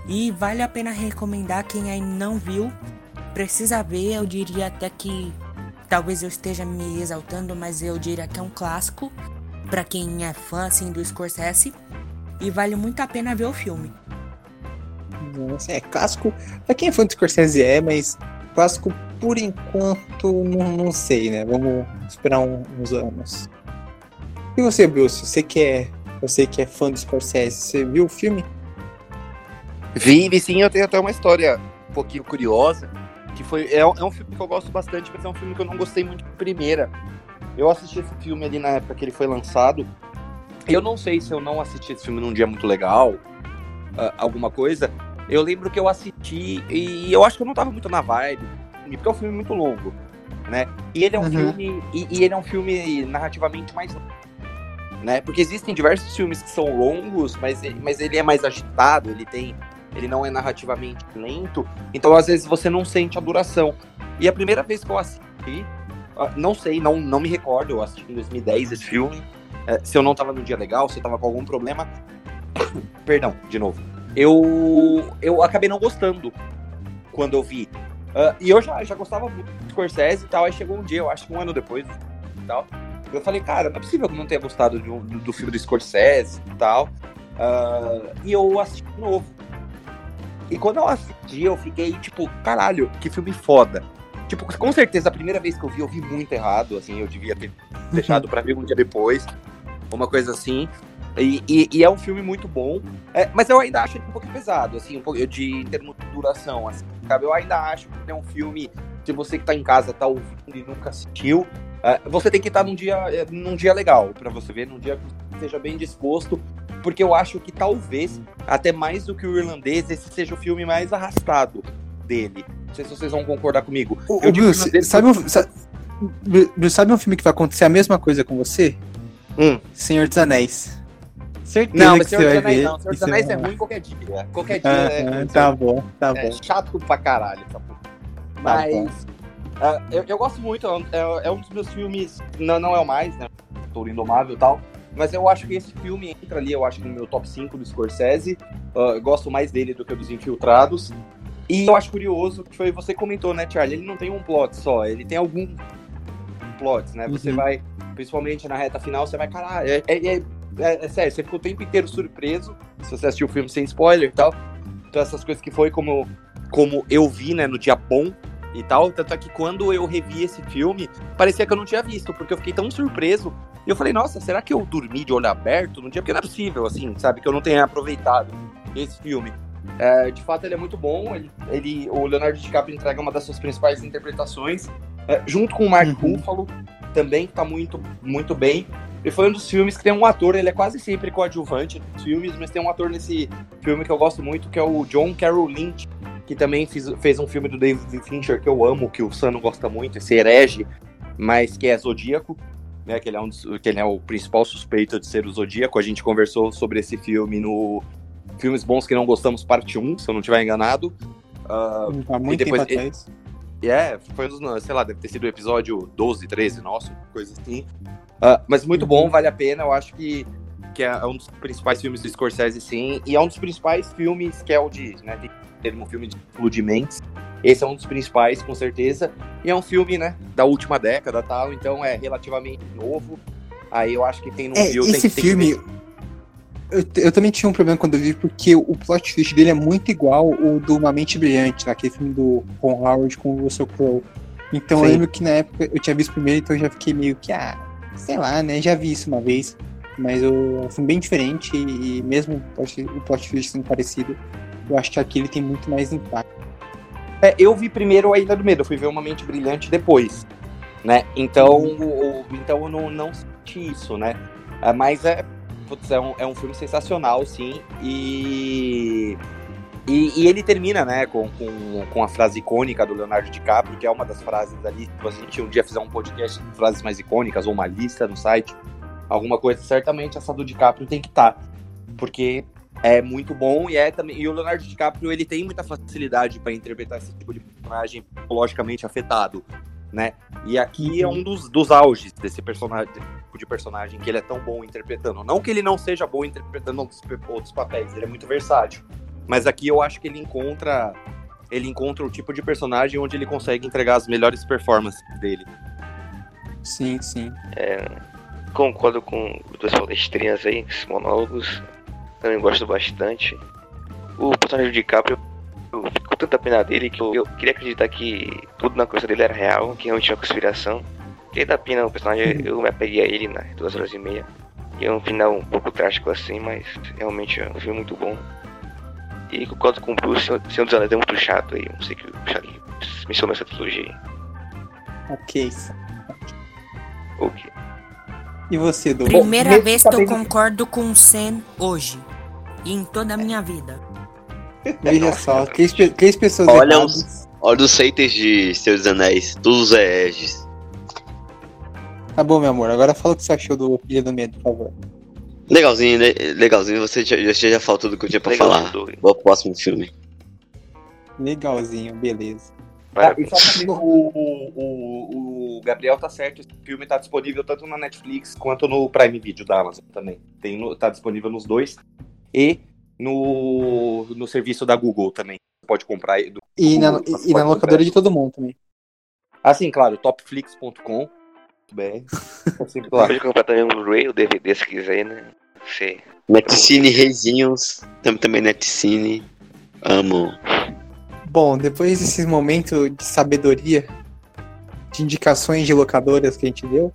E vale a pena recomendar quem ainda não viu, precisa ver, eu diria até que talvez eu esteja me exaltando, mas eu diria que é um clássico para quem é fã assim do Scorsese e vale muito a pena ver o filme. Nossa, é clássico. Pra quem é fã do Scorsese é, mas clássico por enquanto não, não sei, né? Vamos esperar um, uns anos. E você, Bruce? Você que é, você que é fã do Scorsese, você viu o filme? Vi, vi sim. Eu tenho até uma história um pouquinho curiosa. Que foi, é, é um filme que eu gosto bastante, mas é um filme que eu não gostei muito de primeira. Eu assisti esse filme ali na época que ele foi lançado. Eu não sei se eu não assisti esse filme num dia muito legal, uh, alguma coisa. Eu lembro que eu assisti e eu acho que eu não tava muito na vibe, porque é um filme muito longo, né? E ele é um uhum. filme e, e, ele é um filme narrativamente mais longo, né? Porque existem diversos filmes que são longos, mas, mas ele é mais agitado, ele tem ele não é narrativamente lento, então às vezes você não sente a duração. E a primeira vez que eu assisti, ah, não sei, não, não me recordo. Eu assisti em 2010 esse filme. É, se eu não tava no dia legal, se eu tava com algum problema. [coughs] Perdão, de novo. Eu, eu acabei não gostando quando eu vi. Uh, e eu já, já gostava muito do Scorsese e tal. Aí chegou um dia, eu acho que um ano depois e tal. Eu falei, cara, não é possível que eu não tenha gostado do, do filme do Scorsese e tal. Uh, e eu assisti de novo. E quando eu assisti, eu fiquei tipo, caralho, que filme foda. Tipo, com certeza, a primeira vez que eu vi, eu vi muito errado, assim, eu devia ter deixado para ver um dia depois, uma coisa assim. E, e, e é um filme muito bom, é, mas eu ainda acho ele um pouco pesado, assim, um pouco de em termos de duração, assim, sabe? Eu ainda acho que é um filme, se você que tá em casa, tá ouvindo e nunca assistiu, você tem que estar num dia, é, num dia legal para você ver, num dia que esteja bem disposto, porque eu acho que talvez, até mais do que o irlandês, esse seja o filme mais arrastado dele. Não sei se vocês vão concordar comigo. O, eu Bruce, sabe, um, sabe, sabe um filme que vai acontecer a mesma coisa com você? Hum. Senhor dos Anéis. Certeza não, mas Senhor dos Anéis não. Senhor dos Anéis é, é ruim qualquer dia. Qualquer dia ah, é. Tá bom, tá é bom. chato pra caralho. Tá mas. Uh, eu, eu gosto muito, é, é, um dos meus filmes. Não, não é o mais, né? Touro Indomável e tal. Mas eu acho que esse filme entra ali, eu acho que no meu top 5 do Scorsese. Uh, eu gosto mais dele do que dos Infiltrados. E eu acho curioso que foi você comentou, né, Charlie? Ele não tem um plot só, ele tem alguns plots, né? Você uhum. vai, principalmente na reta final, você vai, caralho, é, é, é, é, sério, você ficou o tempo inteiro surpreso, se você assistiu o filme sem spoiler e tal. Então essas coisas que foi como, como eu vi, né, no dia bom e tal. Tanto é que quando eu revi esse filme, parecia que eu não tinha visto, porque eu fiquei tão surpreso. E eu falei, nossa, será que eu dormi de olho aberto no dia? Porque não é possível, assim, sabe? Que eu não tenha aproveitado esse filme. É, de fato, ele é muito bom. Ele, ele, o Leonardo DiCaprio entrega uma das suas principais interpretações, é, junto com o Mark uhum. Ruffalo, também está muito, muito bem. Ele foi um dos filmes que tem um ator, ele é quase sempre coadjuvante nos filmes, mas tem um ator nesse filme que eu gosto muito, que é o John Carroll Lynch, que também fiz, fez um filme do David Fincher que eu amo, que o Sano gosta muito, esse herege, mas que é Zodíaco, né, que ele é, um que ele é o principal suspeito de ser o Zodíaco. A gente conversou sobre esse filme no Filmes Bons Que Não Gostamos, parte 1, se eu não estiver enganado. Uh, Há muito e depois, tempo atrás. é, foi um dos, sei lá, deve ter sido o episódio 12, 13 nosso, coisa assim. Uh, mas muito bom, vale a pena. Eu acho que, que é um dos principais filmes do Scorsese, sim. E é um dos principais filmes que é o de, né, tem termo um filme de explodiments. Esse é um dos principais, com certeza. E é um filme, né, da última década tal, então é relativamente novo. Aí eu acho que tem no É, Rio, esse tem, tem filme. Eu, eu também tinha um problema quando eu vi, porque o plot twist dele é muito igual o do Uma Mente Brilhante, aquele filme do Ron Howard com o Russell Crowe. Então eu Sim. lembro que na época eu tinha visto primeiro, então eu já fiquei meio que, ah, sei lá, né? Já vi isso uma vez. Mas o é um filme bem diferente e mesmo o plot, o plot twist sendo parecido, eu acho que aqui ele tem muito mais impacto. É, eu vi primeiro a Ilha do Medo, eu fui ver Uma Mente Brilhante depois, né? Então, o- então eu não, não senti isso, né? Ah, mas é, putz, é, um, é um filme sensacional, sim, e, e, e ele termina, né, com, com, com a frase icônica do Leonardo DiCaprio, que é uma das frases ali, se a gente um dia fizer um podcast de frases mais icônicas, ou uma lista no site, alguma coisa, certamente essa do DiCaprio tem que estar, porque é muito bom e é também e o Leonardo DiCaprio ele tem muita facilidade para interpretar esse tipo de personagem psicologicamente afetado, né? E aqui é um dos, dos auges desse personagem desse tipo de personagem que ele é tão bom interpretando. Não que ele não seja bom interpretando outros, outros papéis, ele é muito versátil. Mas aqui eu acho que ele encontra ele encontra o tipo de personagem onde ele consegue entregar as melhores performances dele. Sim, sim. Concordo com os dois palestrinhas aí, esses monólogos. Também gosto bastante. O personagem de DiCaprio, eu fico com tanta pena dele que eu, eu queria acreditar que tudo na coisa dele era real, que realmente tinha uma conspiração. Fiquei da pena o personagem, eu me apeguei a ele nas duas horas e meia. E é um final um pouco trágico assim, mas realmente é um filme muito bom. E concordo com o Bruce, Senhor dos Anéis é muito chato aí, não sei que o Charlie mencionou essa trilogia aí. Ok. Ok. E você, Doug? Primeira vez que eu concordo com o Sen hoje. E em toda a minha vida. Veja só, três, três pessoas Olha erradas. os, olha os haters de dos Anéis, todos os hereges. Tá bom, meu amor. Agora fala o que você achou do Ilha do Medo, por favor. Legalzinho, né? Legalzinho, você já, você já falou tudo que eu tinha pra Legal, falar. Vou pro próximo filme. Legalzinho, beleza. Tá, e Parabéns. só pra [laughs] o, o, o Gabriel tá certo, esse filme tá disponível tanto na Netflix quanto no Prime Video da Amazon também. Tem no- tá disponível nos dois. E no, no serviço da Google também. Você pode comprar. aí do- E na, Google, você e na pode locadora de todo mundo também. Ah, sim, claro, topflix.com. Tá sempre lá. Pode comprar também um Blu-ray ou DVD se quiser, né? Sei. Netcine Reizinhos, tam- também Netcine. Amo. Bom, depois desses momentos de sabedoria, de indicações de locadoras que a gente deu.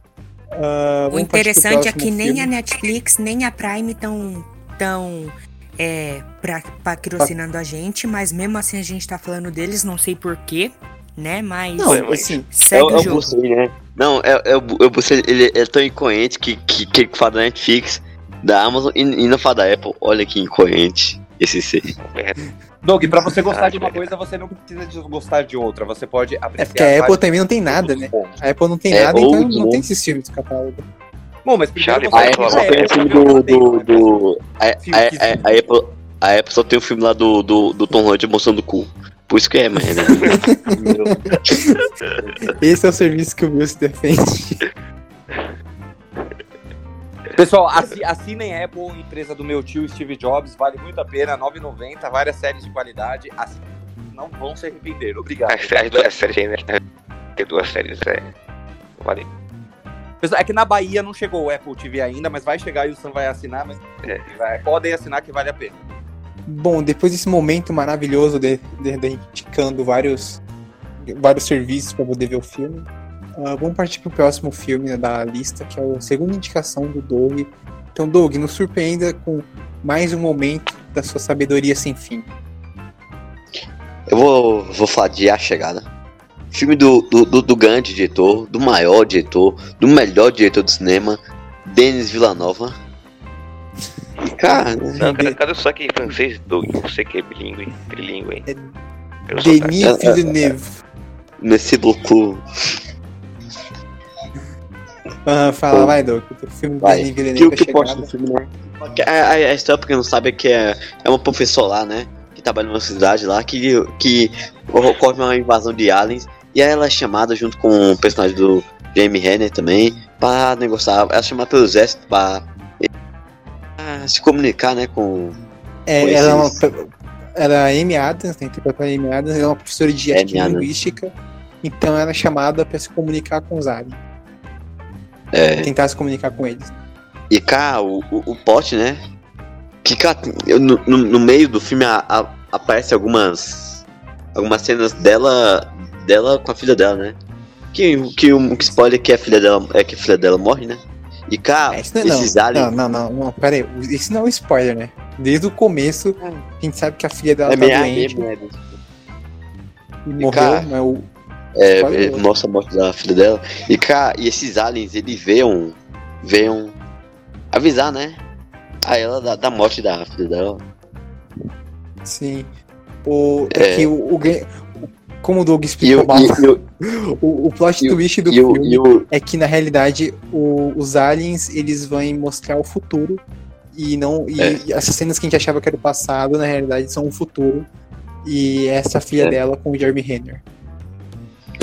ah, O interessante é que nem filme. a Netflix, nem a Prime estão tão, é, pra- patrocinando a gente, mas mesmo assim a gente tá falando deles, não sei porquê, né? Mas Não, mas- assim, segue é, o é o jogo. Né? Não, é, é, o Bu- é ele é tão incoerente que, que, que ele fala da Netflix, da Amazon e, e não fala da Apple. Olha que incoerente esse ser. Doug, pra você gostar Ah, de uma é. coisa, você não precisa de gostar de outra. Você pode apreciar. é porque a Apple também não tem nada, né? pontos. A Apple não tem É, nada, então não tem esses filmes do catálogo. Bom, mas primeiro Charlie, você A Vai, Apple só é, tem o filme do. do, do a, a, Filme a, a Apple, a Apple só tem o filme lá do, do, do Tom Holland mostrando o cu. Por isso que é, mas né? [laughs] Esse é o serviço que o Bill se defende. [laughs] Pessoal, assi- assinem a Apple, empresa do meu tio Steve Jobs, vale muito a pena, R$ 9,90, várias séries de qualidade, assinem, não vão se arrepender, obrigado. As, as duas séries né? Tem duas séries, é. Vale. É que na Bahia não chegou o Apple TV ainda, mas vai chegar e o Sam vai assinar, mas É. vai- podem assinar que vale a pena. Bom, depois desse momento maravilhoso de, de, de indicando vários, vários serviços para poder ver o filme, ah, vamos partir pro próximo filme da lista, que é a segunda indicação do Doug. Então, Doug, nos surpreenda com mais um momento da sua sabedoria sem fim. Eu vou, vou falar de A Chegada. Filme do, do, do, do grande diretor, do maior diretor, do melhor diretor do cinema, Denis Villanova. Cara, Não, cara, cadê o sotaque francês, Doug? Você que é bilíngue, trilingue, hein? É Eu Denis Villeneuve. nesse louco. [laughs] Ah, fala, vai, Doug. O filme do Vai. Denis Que Villeneuve o que é eu posto chegada. no filme, né? A, a, a história, pra quem não sabe, é que é, é uma professora lá, né? Que trabalha numa cidade lá, que, que ocorre uma invasão de aliens. E aí ela é chamada junto com o personagem do Jamie Renner também, pra negociar. Ela é chamada pelo exército pra se comunicar, né? Com. É, Pois ela é uma. Ela é Amy Adams, né? Interpretada a Amy Adams, ela é uma professora de ética e linguística. Então ela é chamada pra se comunicar com os aliens. É, Tentar se comunicar com eles. E cá, o, o, o plot, né? Que cá, no, no meio do filme a, a- aparece algumas. Algumas cenas dela. Dela com a filha dela, né? Que, que o que spoiler é que a filha dela é que a filha dela morre, né? E cá, É, não, esses não, aliens. não, não, não, não, pera aí. Isso não é um spoiler, né? Desde o começo, a gente sabe que a filha dela é tá meio doente mesmo, e morreu, cara, mas o. É, é, mostra a morte da filha dela. E cá, e esses aliens, eles veem. veem avisar, né? A ela da, da morte da filha dela. Sim. O, é, É. que o, o, como o Doug explicou o, mal, [laughs] o- o, plot e o- twist do e o- filme e o, é que na realidade o- os aliens eles vão mostrar o futuro e não e, É. e essas cenas que a gente achava que era o passado na realidade são o futuro e essa filha É. dela com o Jeremy Renner.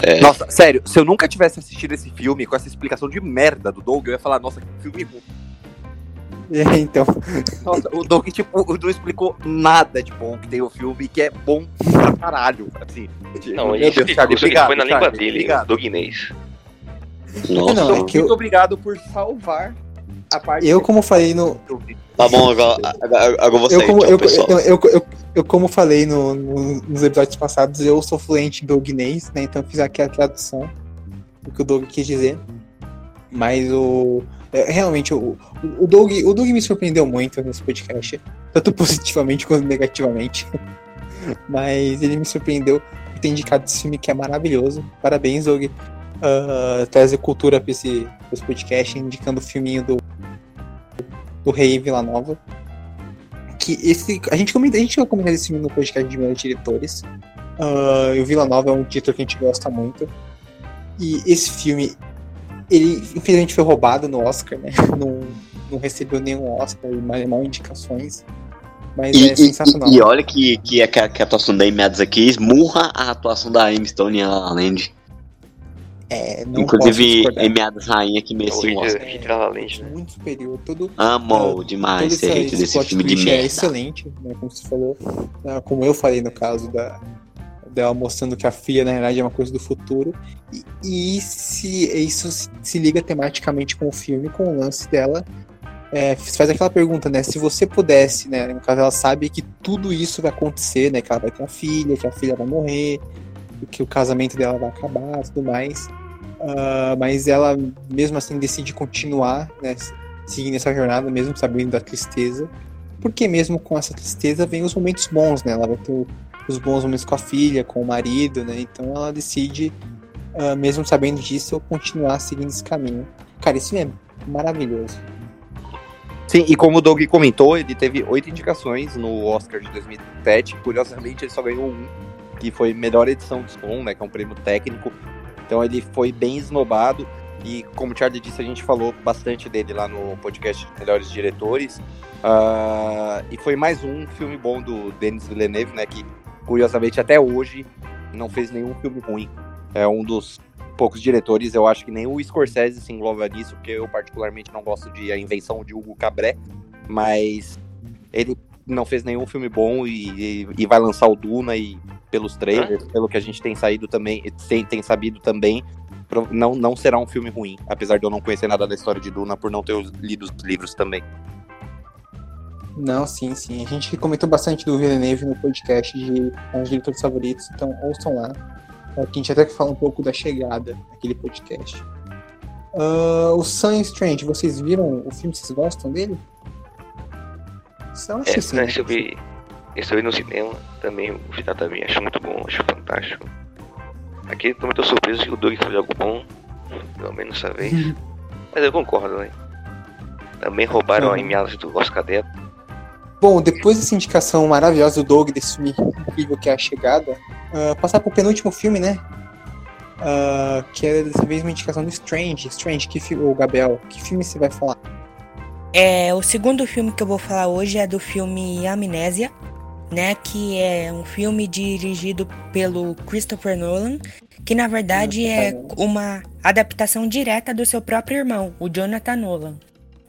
é, Nossa, sério, se eu nunca tivesse assistido esse filme com essa explicação de merda do Doug, eu ia falar, nossa, que filme ruim. [laughs] É, então Nossa, o Doug, tipo, não explicou nada de bom que tem o filme, que é bom pra caralho. Assim, Não, Meu ele Deus, que obrigado, foi na língua Charlie, dele, obrigado. doguinês. nossa. Não, Doug, é que eu- muito obrigado por salvar a parte eu como falei no Tá bom, agora, agora, agora eu como tchau, eu, pessoal. eu, eu, eu, eu como falei no, no- nos episódios passados eu sou fluente em doguinês né então eu fiz aqui a tradução do que o Doug quis dizer mas o é, realmente o, o Doug o Doug me surpreendeu muito nesse podcast tanto [laughs] positivamente quanto negativamente. [laughs] Mas ele me surpreendeu por ter indicado esse filme que é maravilhoso. Parabéns Doug uh, trazer cultura para esse, pra esse podcast indicando o filminho do do Rei Villanova que esse a gente comenta a gente vai comentar esse filme no podcast de melhores diretores. Ah, e o Villanova é um diretor que a gente gosta muito. E esse filme ele infelizmente foi roubado no Oscar né [laughs] não, não recebeu nenhum Oscar e mal, indicações mas E, é sensacional e- e olha que, que, a, que a atuação da Amy Adams aqui esmurra a atuação da Amy Stone em La La Land. é, não Inclusive. Amy Adams rainha que O merecia um Oscar. La La Land, né? muito superior todo Amo todo demais ser desse filme de é merda. excelente, né, como você falou. Ah, Como eu falei no caso da dela mostrando que a filha na realidade é uma coisa do futuro e, e se isso se, se liga tematicamente com o filme, com o lance dela. É, faz aquela pergunta, né? Se você pudesse, né? No caso, ela sabe que tudo isso vai acontecer, né? Que ela vai ter uma filha, que a filha vai morrer, que o casamento dela vai acabar, tudo mais. Ah, mas ela, mesmo assim, decide continuar, né? Seguindo essa jornada, mesmo sabendo da tristeza. Porque mesmo com essa tristeza vem os momentos bons, né? Ela vai ter os bons momentos com a filha, com o marido, né? Então ela decide, ah, mesmo sabendo disso, continuar seguindo esse caminho. Cara, isso é maravilhoso. Sim, e como o Doug comentou, ele teve oito indicações no Oscar de 2007. Curiosamente, ele só ganhou um, que foi melhor edição de som, né? Que é um prêmio técnico. Então ele foi bem esnobado. E como o Charlie disse, a gente falou bastante dele lá no podcast de Melhores Diretores. Ah, e foi mais um filme bom do Denis Villeneuve, né? Que curiosamente até hoje não fez nenhum filme ruim. É um dos poucos diretores, eu acho que nem o Scorsese se engloba nisso, porque eu particularmente não gosto de A Invenção de Hugo Cabré, mas ele não fez nenhum filme bom e, e- e vai lançar o Duna e pelos trailers, pelo que a gente tem saído também, tem, tem sabido também, não, não será um filme ruim, apesar de eu não conhecer nada da história de Duna por não ter lido os livros também. Não, sim, sim. A gente comentou bastante do Villeneuve no podcast de os diretores favoritos, então ouçam lá. É, que a gente até fala um pouco da chegada naquele podcast. Ah, o Sun Strange, vocês viram o filme? Vocês gostam dele? Eu acho É, que sim. né, esse eu vi. Esse eu vi no cinema também, o final também, acho muito bom, acho fantástico. Aqui também tô surpreso que o Doug fez algo bom, pelo menos dessa vez. [laughs] Mas eu concordo, né? Também roubaram Uhum. a Emialas do Oscar dela. Bom, depois dessa indicação maravilhosa do Doug, desse filme incrível que é A Chegada, ah, passar pro penúltimo filme, né? Ah, que é dessa vez uma indicação do Strange. Strange, que filme, o Gabriel, que filme você vai falar? É, o segundo filme que eu vou falar hoje é do filme Amnésia, né? Que é um filme dirigido pelo Christopher Nolan, que na verdade é uma adaptação direta do seu próprio irmão, o Jonathan Nolan.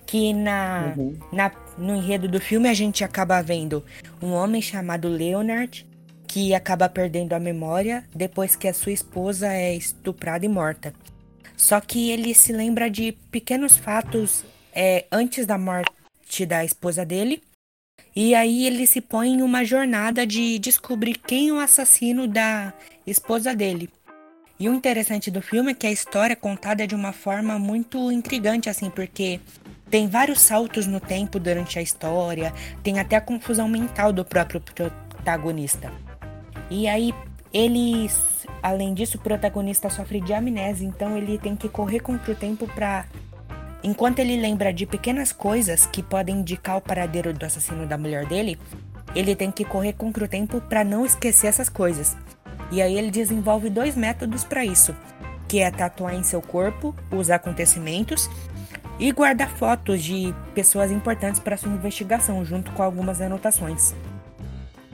Que na, Uhum. na, no enredo do filme a gente acaba vendo um homem chamado Leonard que acaba perdendo a memória depois que a sua esposa é estuprada e morta. Só que ele se lembra de pequenos fatos é, antes da morte da esposa dele. E aí ele se põe em uma jornada de descobrir quem é o assassino da esposa dele. E o interessante do filme é que a história é contada de uma forma muito intrigante, assim, porque tem vários saltos no tempo durante a história, tem até a confusão mental do próprio protagonista. E aí, ele, além disso, o protagonista sofre de amnésia, então ele tem que correr contra o tempo pra. Enquanto ele lembra de pequenas coisas que podem indicar o paradeiro do assassino da mulher dele, ele tem que correr contra o tempo pra não esquecer essas coisas. E aí ele desenvolve dois métodos pra isso, que é tatuar em seu corpo os acontecimentos e guardar fotos de pessoas importantes para sua investigação, junto com algumas anotações.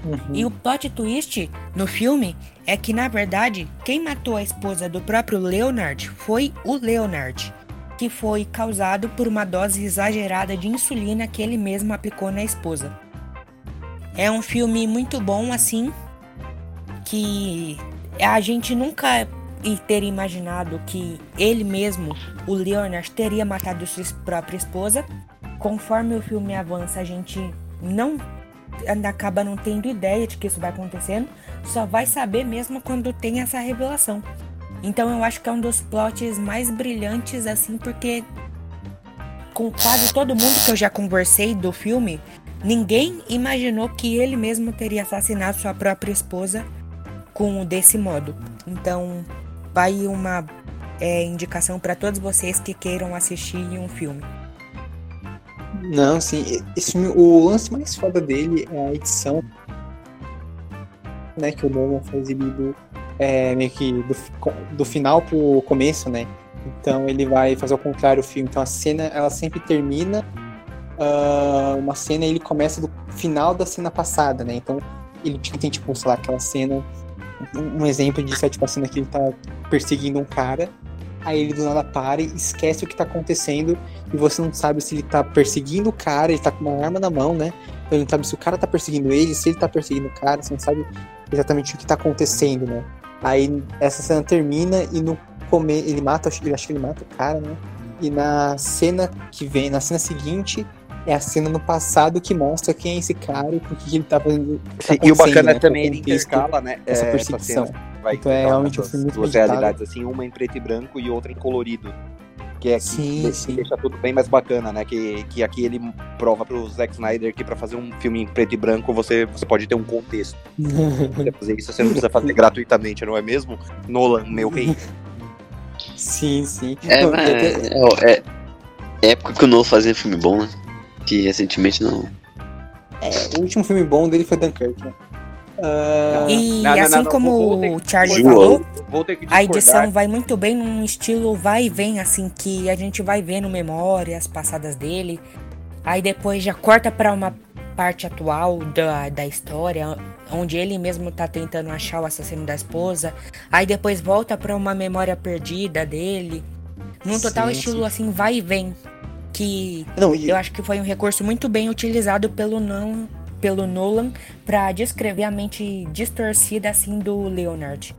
Uhum. E o plot twist no filme é que, na verdade, quem matou a esposa do próprio Leonard foi o Leonard, que foi causado por uma dose exagerada de insulina que ele mesmo aplicou na esposa. É um filme muito bom, assim, que a gente nunca i- teria imaginado que ele mesmo, o Leonard, teria matado sua própria esposa. Conforme o filme avança, a gente não acaba não tendo ideia de que isso vai acontecendo, só vai saber mesmo quando tem essa revelação. Então eu acho que é um dos plots mais brilhantes, assim, porque com quase todo mundo que eu já conversei do filme, ninguém imaginou que ele mesmo teria assassinado sua própria esposa com desse modo. Então vai uma é, indicação para todos vocês que queiram assistir um filme. Não, sim. Esse filme, o lance mais foda dele é a edição. Né, que o Nolan foi exibido é, meio que do, do final pro começo, né? Então ele vai fazer ao contrário o filme. Então a cena, ela sempre termina ah, uma cena e ele começa do final da cena passada, né? Então ele tem, tipo, sei lá, aquela cena. Um, um exemplo disso é tipo a cena que ele tá perseguindo um cara. Aí ele do nada para e esquece o que tá acontecendo e você não sabe se ele tá perseguindo o cara, ele tá com uma arma na mão, né? Então ele não sabe se o cara tá perseguindo ele, se ele tá perseguindo o cara, você não sabe exatamente o que tá acontecendo, né? Aí essa cena termina e no come ele mata, acho, que ele mata o cara, né? E na cena que vem, na cena seguinte, é a cena no passado que mostra quem é esse cara e por que ele tá fazendo. tá e o bacana acontecendo, é também né? ele O intercala, né? Essa é, perseguição. cena vai Então é realmente um filme duas realidades, assim, uma em preto e branco e outra em colorido. Que é que Sim, que sim. deixa tudo bem mais bacana, né? Que, que aqui ele prova pro Zack Snyder que pra fazer um filme em preto e branco você, você pode ter um contexto. [laughs] Pra fazer isso você não precisa fazer gratuitamente, não é mesmo? Nolan, meu rei. sim, sim. É, Não, é, é, é época que o Nolan fazia filme bom, né? Que recentemente não. o último filme bom dele foi Dunkirk, né? Ah, E Não, não, assim não, como o Charlie falou, a edição vai muito bem num estilo vai e vem, assim, que a gente vai vendo memórias passadas dele. Aí depois já corta pra uma parte atual da, da história, onde ele mesmo tá tentando achar o assassino da esposa. Aí depois volta pra uma memória perdida dele. Num total Sim, estilo sim. assim, vai e vem. Que Não, e- eu acho que foi um recurso muito bem utilizado pelo não pelo Nolan pra descrever a mente distorcida assim do Leonard.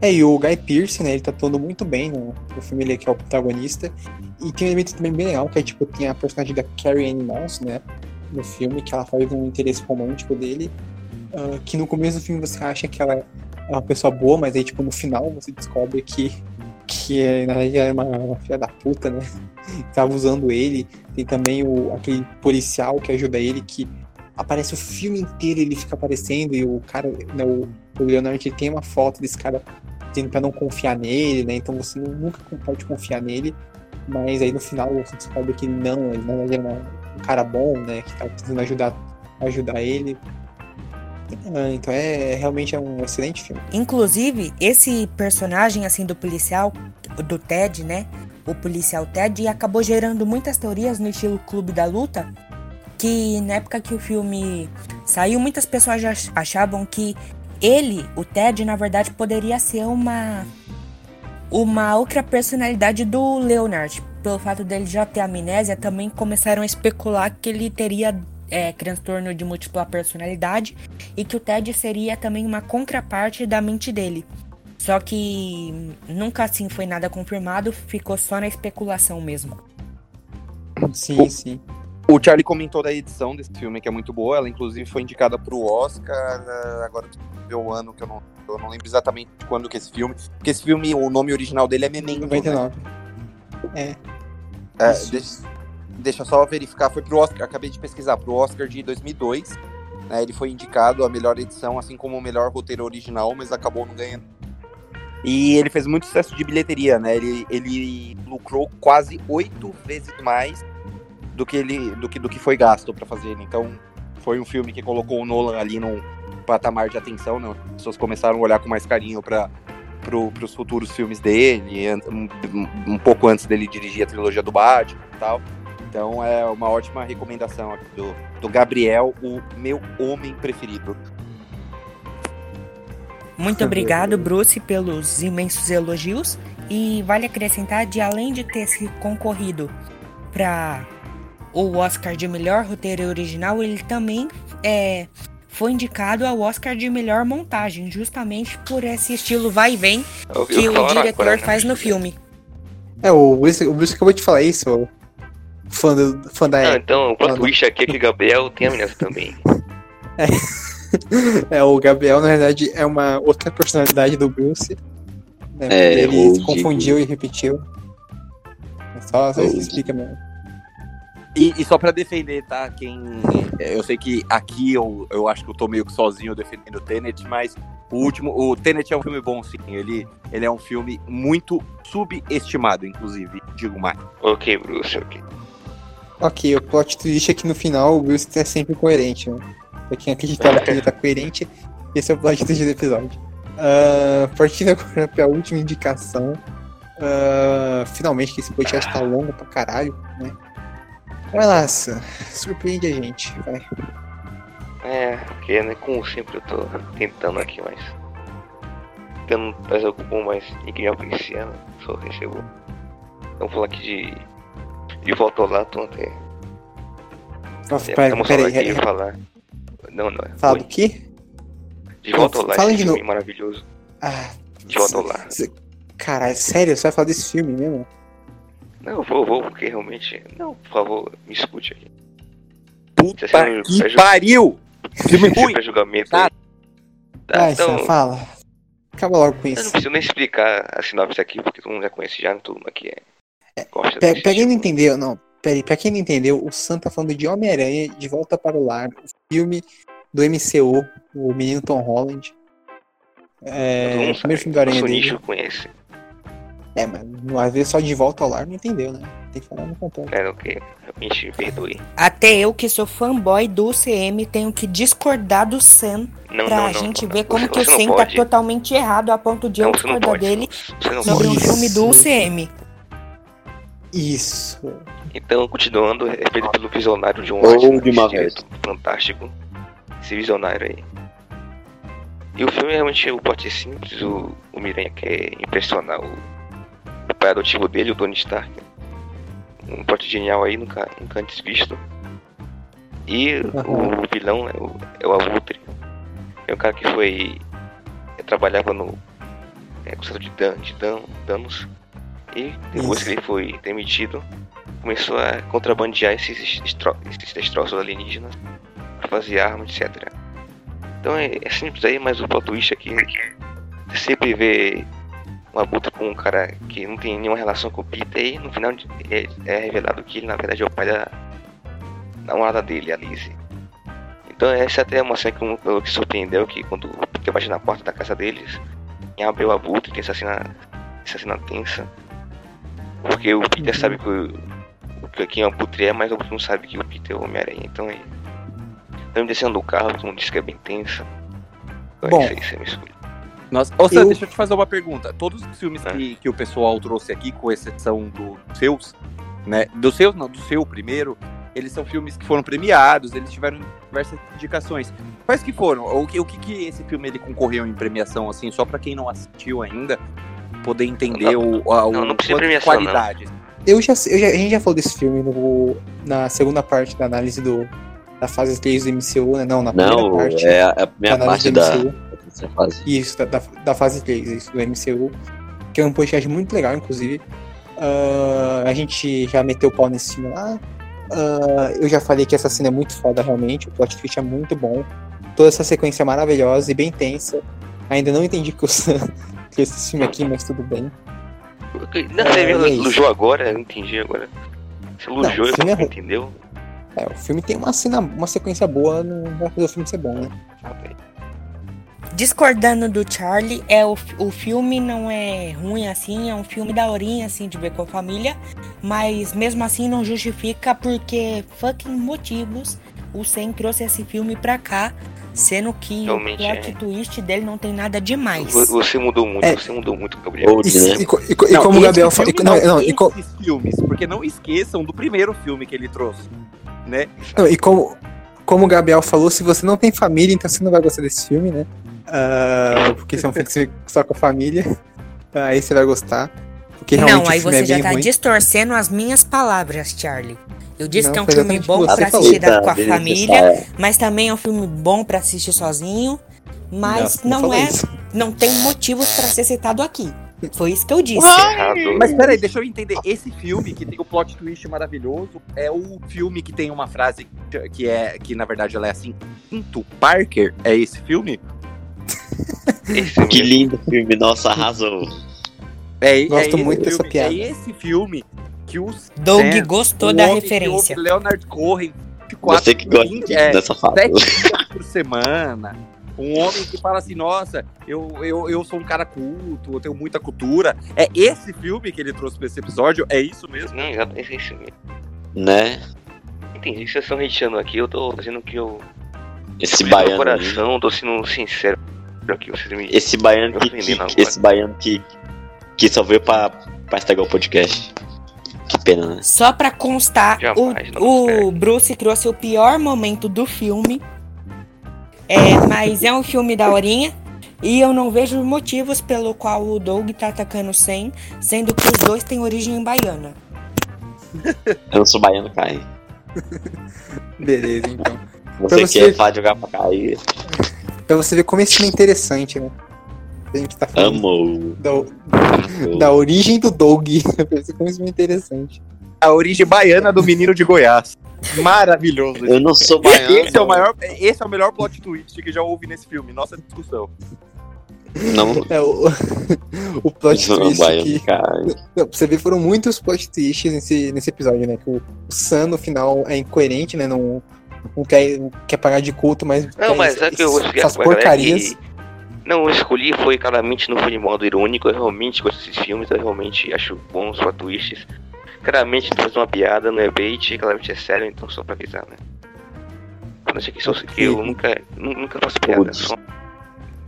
É, e o Guy Pearce, né, ele tá atuando muito bem no, no filme, ele que é o protagonista. E tem um elemento também bem legal, que é tipo, tem a personagem da Carrie Ann Moss, né, no filme, que ela faz um interesse romântico dele. ah, que no começo do filme você acha que ela é uma pessoa boa, mas aí, tipo, no final você descobre que, que é, na verdade, ela é uma, uma filha da puta, né? [laughs] Tava usando ele. Tem também o, aquele policial que ajuda ele, que aparece o filme inteiro, ele fica aparecendo, e o cara, né, o, o Leonard ele tem uma foto desse cara dizendo pra não confiar nele, né? Então você nu- nunca pode confiar nele. Mas aí no final você descobre que não, ele verdade era um cara bom, né? Que tava tentando ajudar, ajudar ele. Ah, Então é realmente é um excelente filme. Inclusive, esse personagem assim do policial, do Ted, né? O policial Ted acabou gerando muitas teorias no estilo Clube da Luta, que na época que o filme saiu, muitas pessoas já achavam que ele, o Ted, na verdade poderia ser uma uma outra personalidade do Leonard. Pelo fato dele já ter amnésia, também começaram a especular que ele teria é, transtorno de múltipla personalidade e que o Ted seria também uma contraparte da mente dele. Só que nunca assim foi nada confirmado, ficou só na especulação mesmo. Sim, sim. O Charlie comentou da edição desse filme, que é muito boa. Ela, inclusive, foi indicada pro Oscar. eh, Agora, ver o ano que eu não, eu não lembro exatamente quando que esse filme. Porque esse filme, o nome original dele é Memento. né? 99. É. É, Isso. deixa, deixa eu só verificar. Foi pro Oscar, acabei de pesquisar, pro Oscar de 2002. né, ele foi indicado a melhor edição, assim como o melhor roteiro original, mas acabou não ganhando. E ele fez muito sucesso de bilheteria, né? Ele, ele lucrou quase oito vezes mais do que ele do que, do que foi gasto para fazer ele. Então, foi um filme que colocou o Nolan ali num patamar de atenção, né? As pessoas começaram a olhar com mais carinho para pro, os futuros filmes dele, um, um pouco antes dele dirigir a trilogia do Batman e tal. Então é uma ótima recomendação aqui do, do Gabriel, o meu homem preferido. Muito obrigado, Bruce, pelos imensos elogios. E vale acrescentar de além de ter se concorrido para o Oscar de melhor roteiro original, ele também é, foi indicado ao Oscar de melhor montagem, justamente por esse estilo vai e vem Eu- que o diretor agora, né? faz no filme. É, o Bruce, o Bruce acabou de falar isso, o fã, do, fã da Não, época. então, o plot twist aqui é que Gabriel tem amnésia também. [laughs] É, o Gabriel, na verdade, é uma outra personalidade do Bruce. né, É, ele se confundiu e repetiu. É Só, só isso explica mesmo. E, e só pra defender, tá? Quem. Eu sei que aqui eu, eu acho que eu tô meio que sozinho defendendo o Tenet, mas o último. O Tenet é um filme bom, sim. Ele, ele é um filme muito subestimado, inclusive, digo mais. Ok, Bruce, ok. Ok, o plot twist é que no final o Bruce é sempre coerente, né? Pra quem acreditava que ele tá coerente, esse é o plot twist do episódio. Ah, partindo agora pra última indicação. ah, finalmente que esse podcast tá longo pra caralho, né? Vai lá, Sam. Surpreende a gente, vai. É, porque, né, como sempre eu tô tentando aqui, mas. Tentando trazer algo bom, mas ninguém aprecia, né? Só recebo. Vamos falar aqui de. De volta ao Lato até. Nossa, É, pera, Estamos pera falando aí, é- falar. Não, não. é. fala Oi. do quê? De volta ao Lar, fala esse de filme novo. maravilhoso. Ah, De volta ao Lar. Caralho, sério? Você vai falar desse filme mesmo? Não, eu vou, vou, porque realmente. Não, por favor, me escute aqui. Puta Você não- que pariu! Filme ruim! julgamento Tá. Tá, Vai, então, fala. Acaba logo com eu não isso. preciso nem explicar a sinopse aqui, porque todo mundo já conhece já, todo mundo aqui é. Gosta Pra, pra quem não tipo. entendeu, não. Peraí, pra quem não entendeu, o Sam tá falando de Homem-Aranha de Volta para o Lar, o filme do MCU, o menino Tom Holland. É, o primeiro filme do Aranha dele. nicho conhece. É, mas às vezes só de volta ao lar não entendeu, né? Tem que falar no completo. Cara, ok. Realmente me perdoe. Até eu, que sou fanboy do UCM, tenho que discordar do Sam Não, pra não, não. gente não, ver como você, que o Sam tá totalmente errado a ponto de eu discordar pode. dele sobre um filme do. UCM. Isso. Então, continuando, é feito pelo visionário Ou de uma esse diretor fantástico. Esse visionário aí. E o filme realmente o plot é simples. O, o Miranha quer impressionar o pai adotivo dele, o Tony Stark. Um plot genial aí, nunca, nunca antes visto. E o vilão é o, é o Abutre. É um cara que foi. é, trabalhava no. É, conserto de, dan, de dan, danos. E depois Isso. que ele foi demitido, começou a contrabandear esses, estro, esses destroços alienígenas pra fazer armas, etc. Então é, é simples aí, mas o plot twist aqui você sempre vê um abutre com um cara que não tem nenhuma relação com o Peter e no final é, é revelado que ele na verdade é o pai da namorada dele, a Lizzie. Então essa até é uma cena que, um- que surpreendeu que quando o Peter bate na porta da casa deles e abre o abutre, tem essa cena, essa cena tensa. Porque o Peter sabe que, o, que quem é o Putri é, mas o não sabe que o Peter é o Homem-Aranha. Então é. Estamos descendo do carro, todo mundo diz que é bem tenso. Então Bom. é isso aí, você me escolhe. Nossa, ô Sam, Eu- deixa eu te fazer uma pergunta. Todos os filmes Ah. que, que o pessoal trouxe aqui, com exceção do- dos seus, né? Dos seus, não, do seu primeiro, eles são filmes que foram premiados, eles tiveram diversas indicações. Quais que foram? O que, o que, que esse filme ele concorreu em premiação, assim, só pra quem não assistiu ainda, poder entender o, a, o não, não precisa quanto de premiação, não. qualidade. Eu já, eu já- a gente já falou desse filme no, na segunda parte da análise do, da fase 3 do MCU, né? Não, na primeira Não, parte. é a a primeira da análise parte do da, MCU. Dessa fase. Isso, da, da, da fase 3, isso, do MCU. Que é um podcast muito legal, inclusive. Ah, a gente já meteu o pau nesse filme lá. Ah, eu já falei que essa cena é muito foda, realmente. O plot twist é muito bom. Toda essa sequência é maravilhosa e bem tensa. Ainda não entendi que eu [laughs] que esse filme aqui, mas tudo bem. Não, É, você é lujou agora, eu entendi agora. Você Não, lujou o e filme é entendeu? É, o filme tem uma cena, uma sequência boa, não vai fazer o filme ser bom, né? Discordando do Charlie, é o, o filme não é ruim assim, é um filme daorinha assim de ver com a família, mas mesmo assim não justifica porque fucking motivos o Sen trouxe esse filme pra cá, sendo que Realmente, o plot é. twist dele não tem nada demais. Vo- Você mudou muito, É. você mudou muito, Gabriel. E, né? e e e Não, como o Gabriel falou. filme Não, não, e, co- esses filmes, porque não esqueçam do primeiro filme que ele trouxe, né? não, e como, como o Gabriel falou, se você não tem família, então você não vai gostar desse filme, né? Ah, porque se é um filme só com a família, aí você vai gostar. Porque realmente Não, aí filme você é já tá ruim. distorcendo as minhas palavras, Charlie. Eu disse Não, que é um filme bom falou. assistir com a família, beleza, mas também é um filme bom pra assistir sozinho, mas Não, não, é, isso. não tem motivos pra ser citado aqui. Foi isso que eu disse. Errado. Mas peraí, deixa eu entender. Esse filme que tem o plot twist maravilhoso é o filme que tem uma frase que é que na verdade ela é assim, Pinto Parker. É esse filme? Esse Que lindo filme, nossa, arrasou. É, é Gosto esse muito dessa filme, piada. É esse filme que os Doug É, gostou o da que referência. ouve Leonard Cohen 24, Você que gosta 20, é, dessa dias por semana. Um homem que fala assim, nossa, eu, eu, eu sou um cara culto, eu tenho muita cultura. É esse filme que ele trouxe pra esse episódio? É isso mesmo? Não, é esse mesmo. Né? Entendi, vocês estão hateando aqui, eu tô dizendo que eu. Esse baiano. coração, tô sendo sincero aqui, vocês me. Esse baiano Me que, que- esse baiano que, que só veio pra, pra estragar o podcast. Que pena, né? Só pra constar, Jamais, o, o Bruce trouxe o pior momento do filme. É, mas é um filme da horinha. E eu não vejo motivos pelo qual o Doug tá atacando o Sen, sendo que os dois têm origem baiana. [laughs] Eu não sou baiano, cai. Beleza, então. Você, Pra você- quer falar de jogar pra cair? Pra você ver como esse filme é interessante, né? A gente tá falando Amo. da, da origem do Doug. [laughs] Pra você ver como esse filme é interessante. A origem baiana do menino de Goiás. Maravilhoso. Eu não sou baiano. Esse é, o maior, esse é o melhor plot twist que já houve nesse filme. Nossa discussão. Não, É, o, [laughs] o plot não twist baiano, que. Não, pra você ver, foram muitos plot twists nesse, nesse episódio, né? Que o, o Sam no final é incoerente, né? Não, não quer, não quer pagar de culto, mas. Não, é, mas é que eu Essas pra galera porcarias. que. Não, eu escolhi foi claramente não foi de modo irônico, eu realmente gosto desses filmes, eu realmente acho bons os twists. Claramente faz uma piada, não é bait, claramente é sério, então só pra avisar, né? Quando eu achei que sou que eu nunca, nu- nunca faço piada, Putz. só.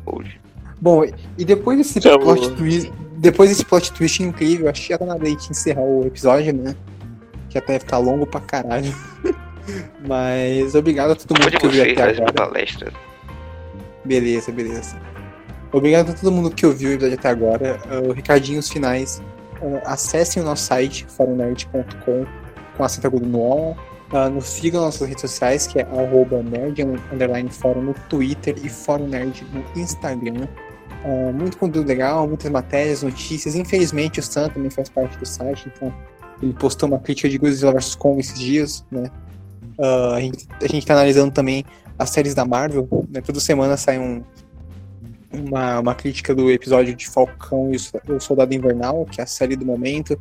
Hoje. Bom, e depois desse Tchau. plot twist. Depois desse plot twist incrível, acho que já tá na hora de encerrar o episódio, né? Que até vai ficar longo pra caralho. [laughs] Mas obrigado a todo mundo Pode que ouviu até agora. palestra. Beleza, beleza. Obrigado a todo mundo que ouviu o episódio até agora. Uh, recadinhos finais. Uh, acessem o nosso site, forumnerd.com, com acento agudo no on. Uh, nos sigam nas nossas redes sociais, que é arroba nerd underline fórum no Twitter e fórum nerd no Instagram. Uh, muito conteúdo legal, muitas matérias, notícias. Infelizmente o Sam também faz parte do site, então ele postou uma crítica de Godzilla vs Kong esses dias, né? Uh, a, gente, a gente tá analisando também as séries da Marvel, né? Toda semana sai um, uma, uma crítica do episódio de Falcão e o So- o Soldado Invernal, que é a série do momento.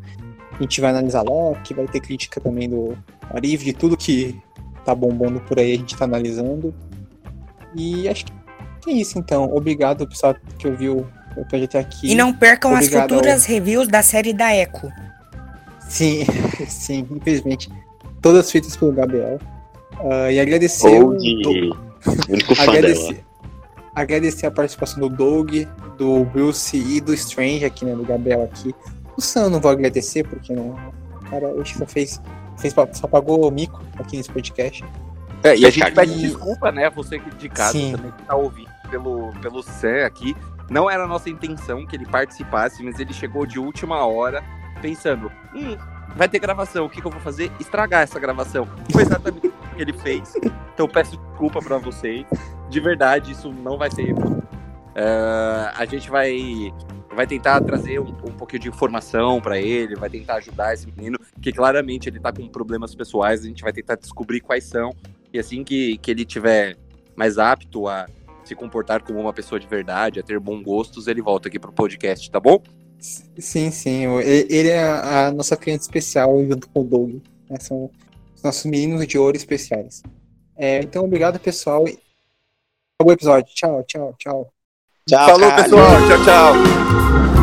A gente vai analisar Loki, vai ter crítica também do Arif, de tudo que tá bombando por aí, a gente tá analisando. E acho que é isso então. Obrigado, pessoal, que ouviu o até aqui. E não percam as Obrigado futuras reviews da série da Echo. Sim, [laughs] sim, infelizmente. Todas feitas pelo Gabriel. Uh, e agradecer o [laughs] único fã dela. agradecer, agradecer a participação do Doug, do Bruce e do Strange aqui, né? Do Gabriel aqui. O Sam eu não vou agradecer, porque não. O cara hoje só fez. fez só pagou o mico aqui nesse podcast. É, e a gente Fechado. pede desculpa, né? Você que de casa Sim. também que tá ouvindo pelo, pelo Sam aqui. Não era a nossa intenção que ele participasse, mas ele chegou de última hora pensando: hum, vai ter gravação, o que, que eu vou fazer? Estragar essa gravação. Foi exatamente o que ele fez. Então peço desculpa pra vocês. De verdade, isso não vai ser. É, a gente vai, vai tentar trazer um, um pouquinho de informação pra ele, vai tentar ajudar esse menino, que claramente ele tá com problemas pessoais, a gente vai tentar descobrir quais são. E assim que, que ele tiver mais apto a se comportar como uma pessoa de verdade, a ter bons gostos, ele volta aqui pro podcast, tá bom? Sim, sim. Ele é a nossa criança especial junto com o Doug. né, São os nossos meninos de ouro especiais. É, então, obrigado, pessoal. Acabou o episódio. Tchau, tchau, tchau. Tchau, Falou, cara. pessoal. Tchau, tchau.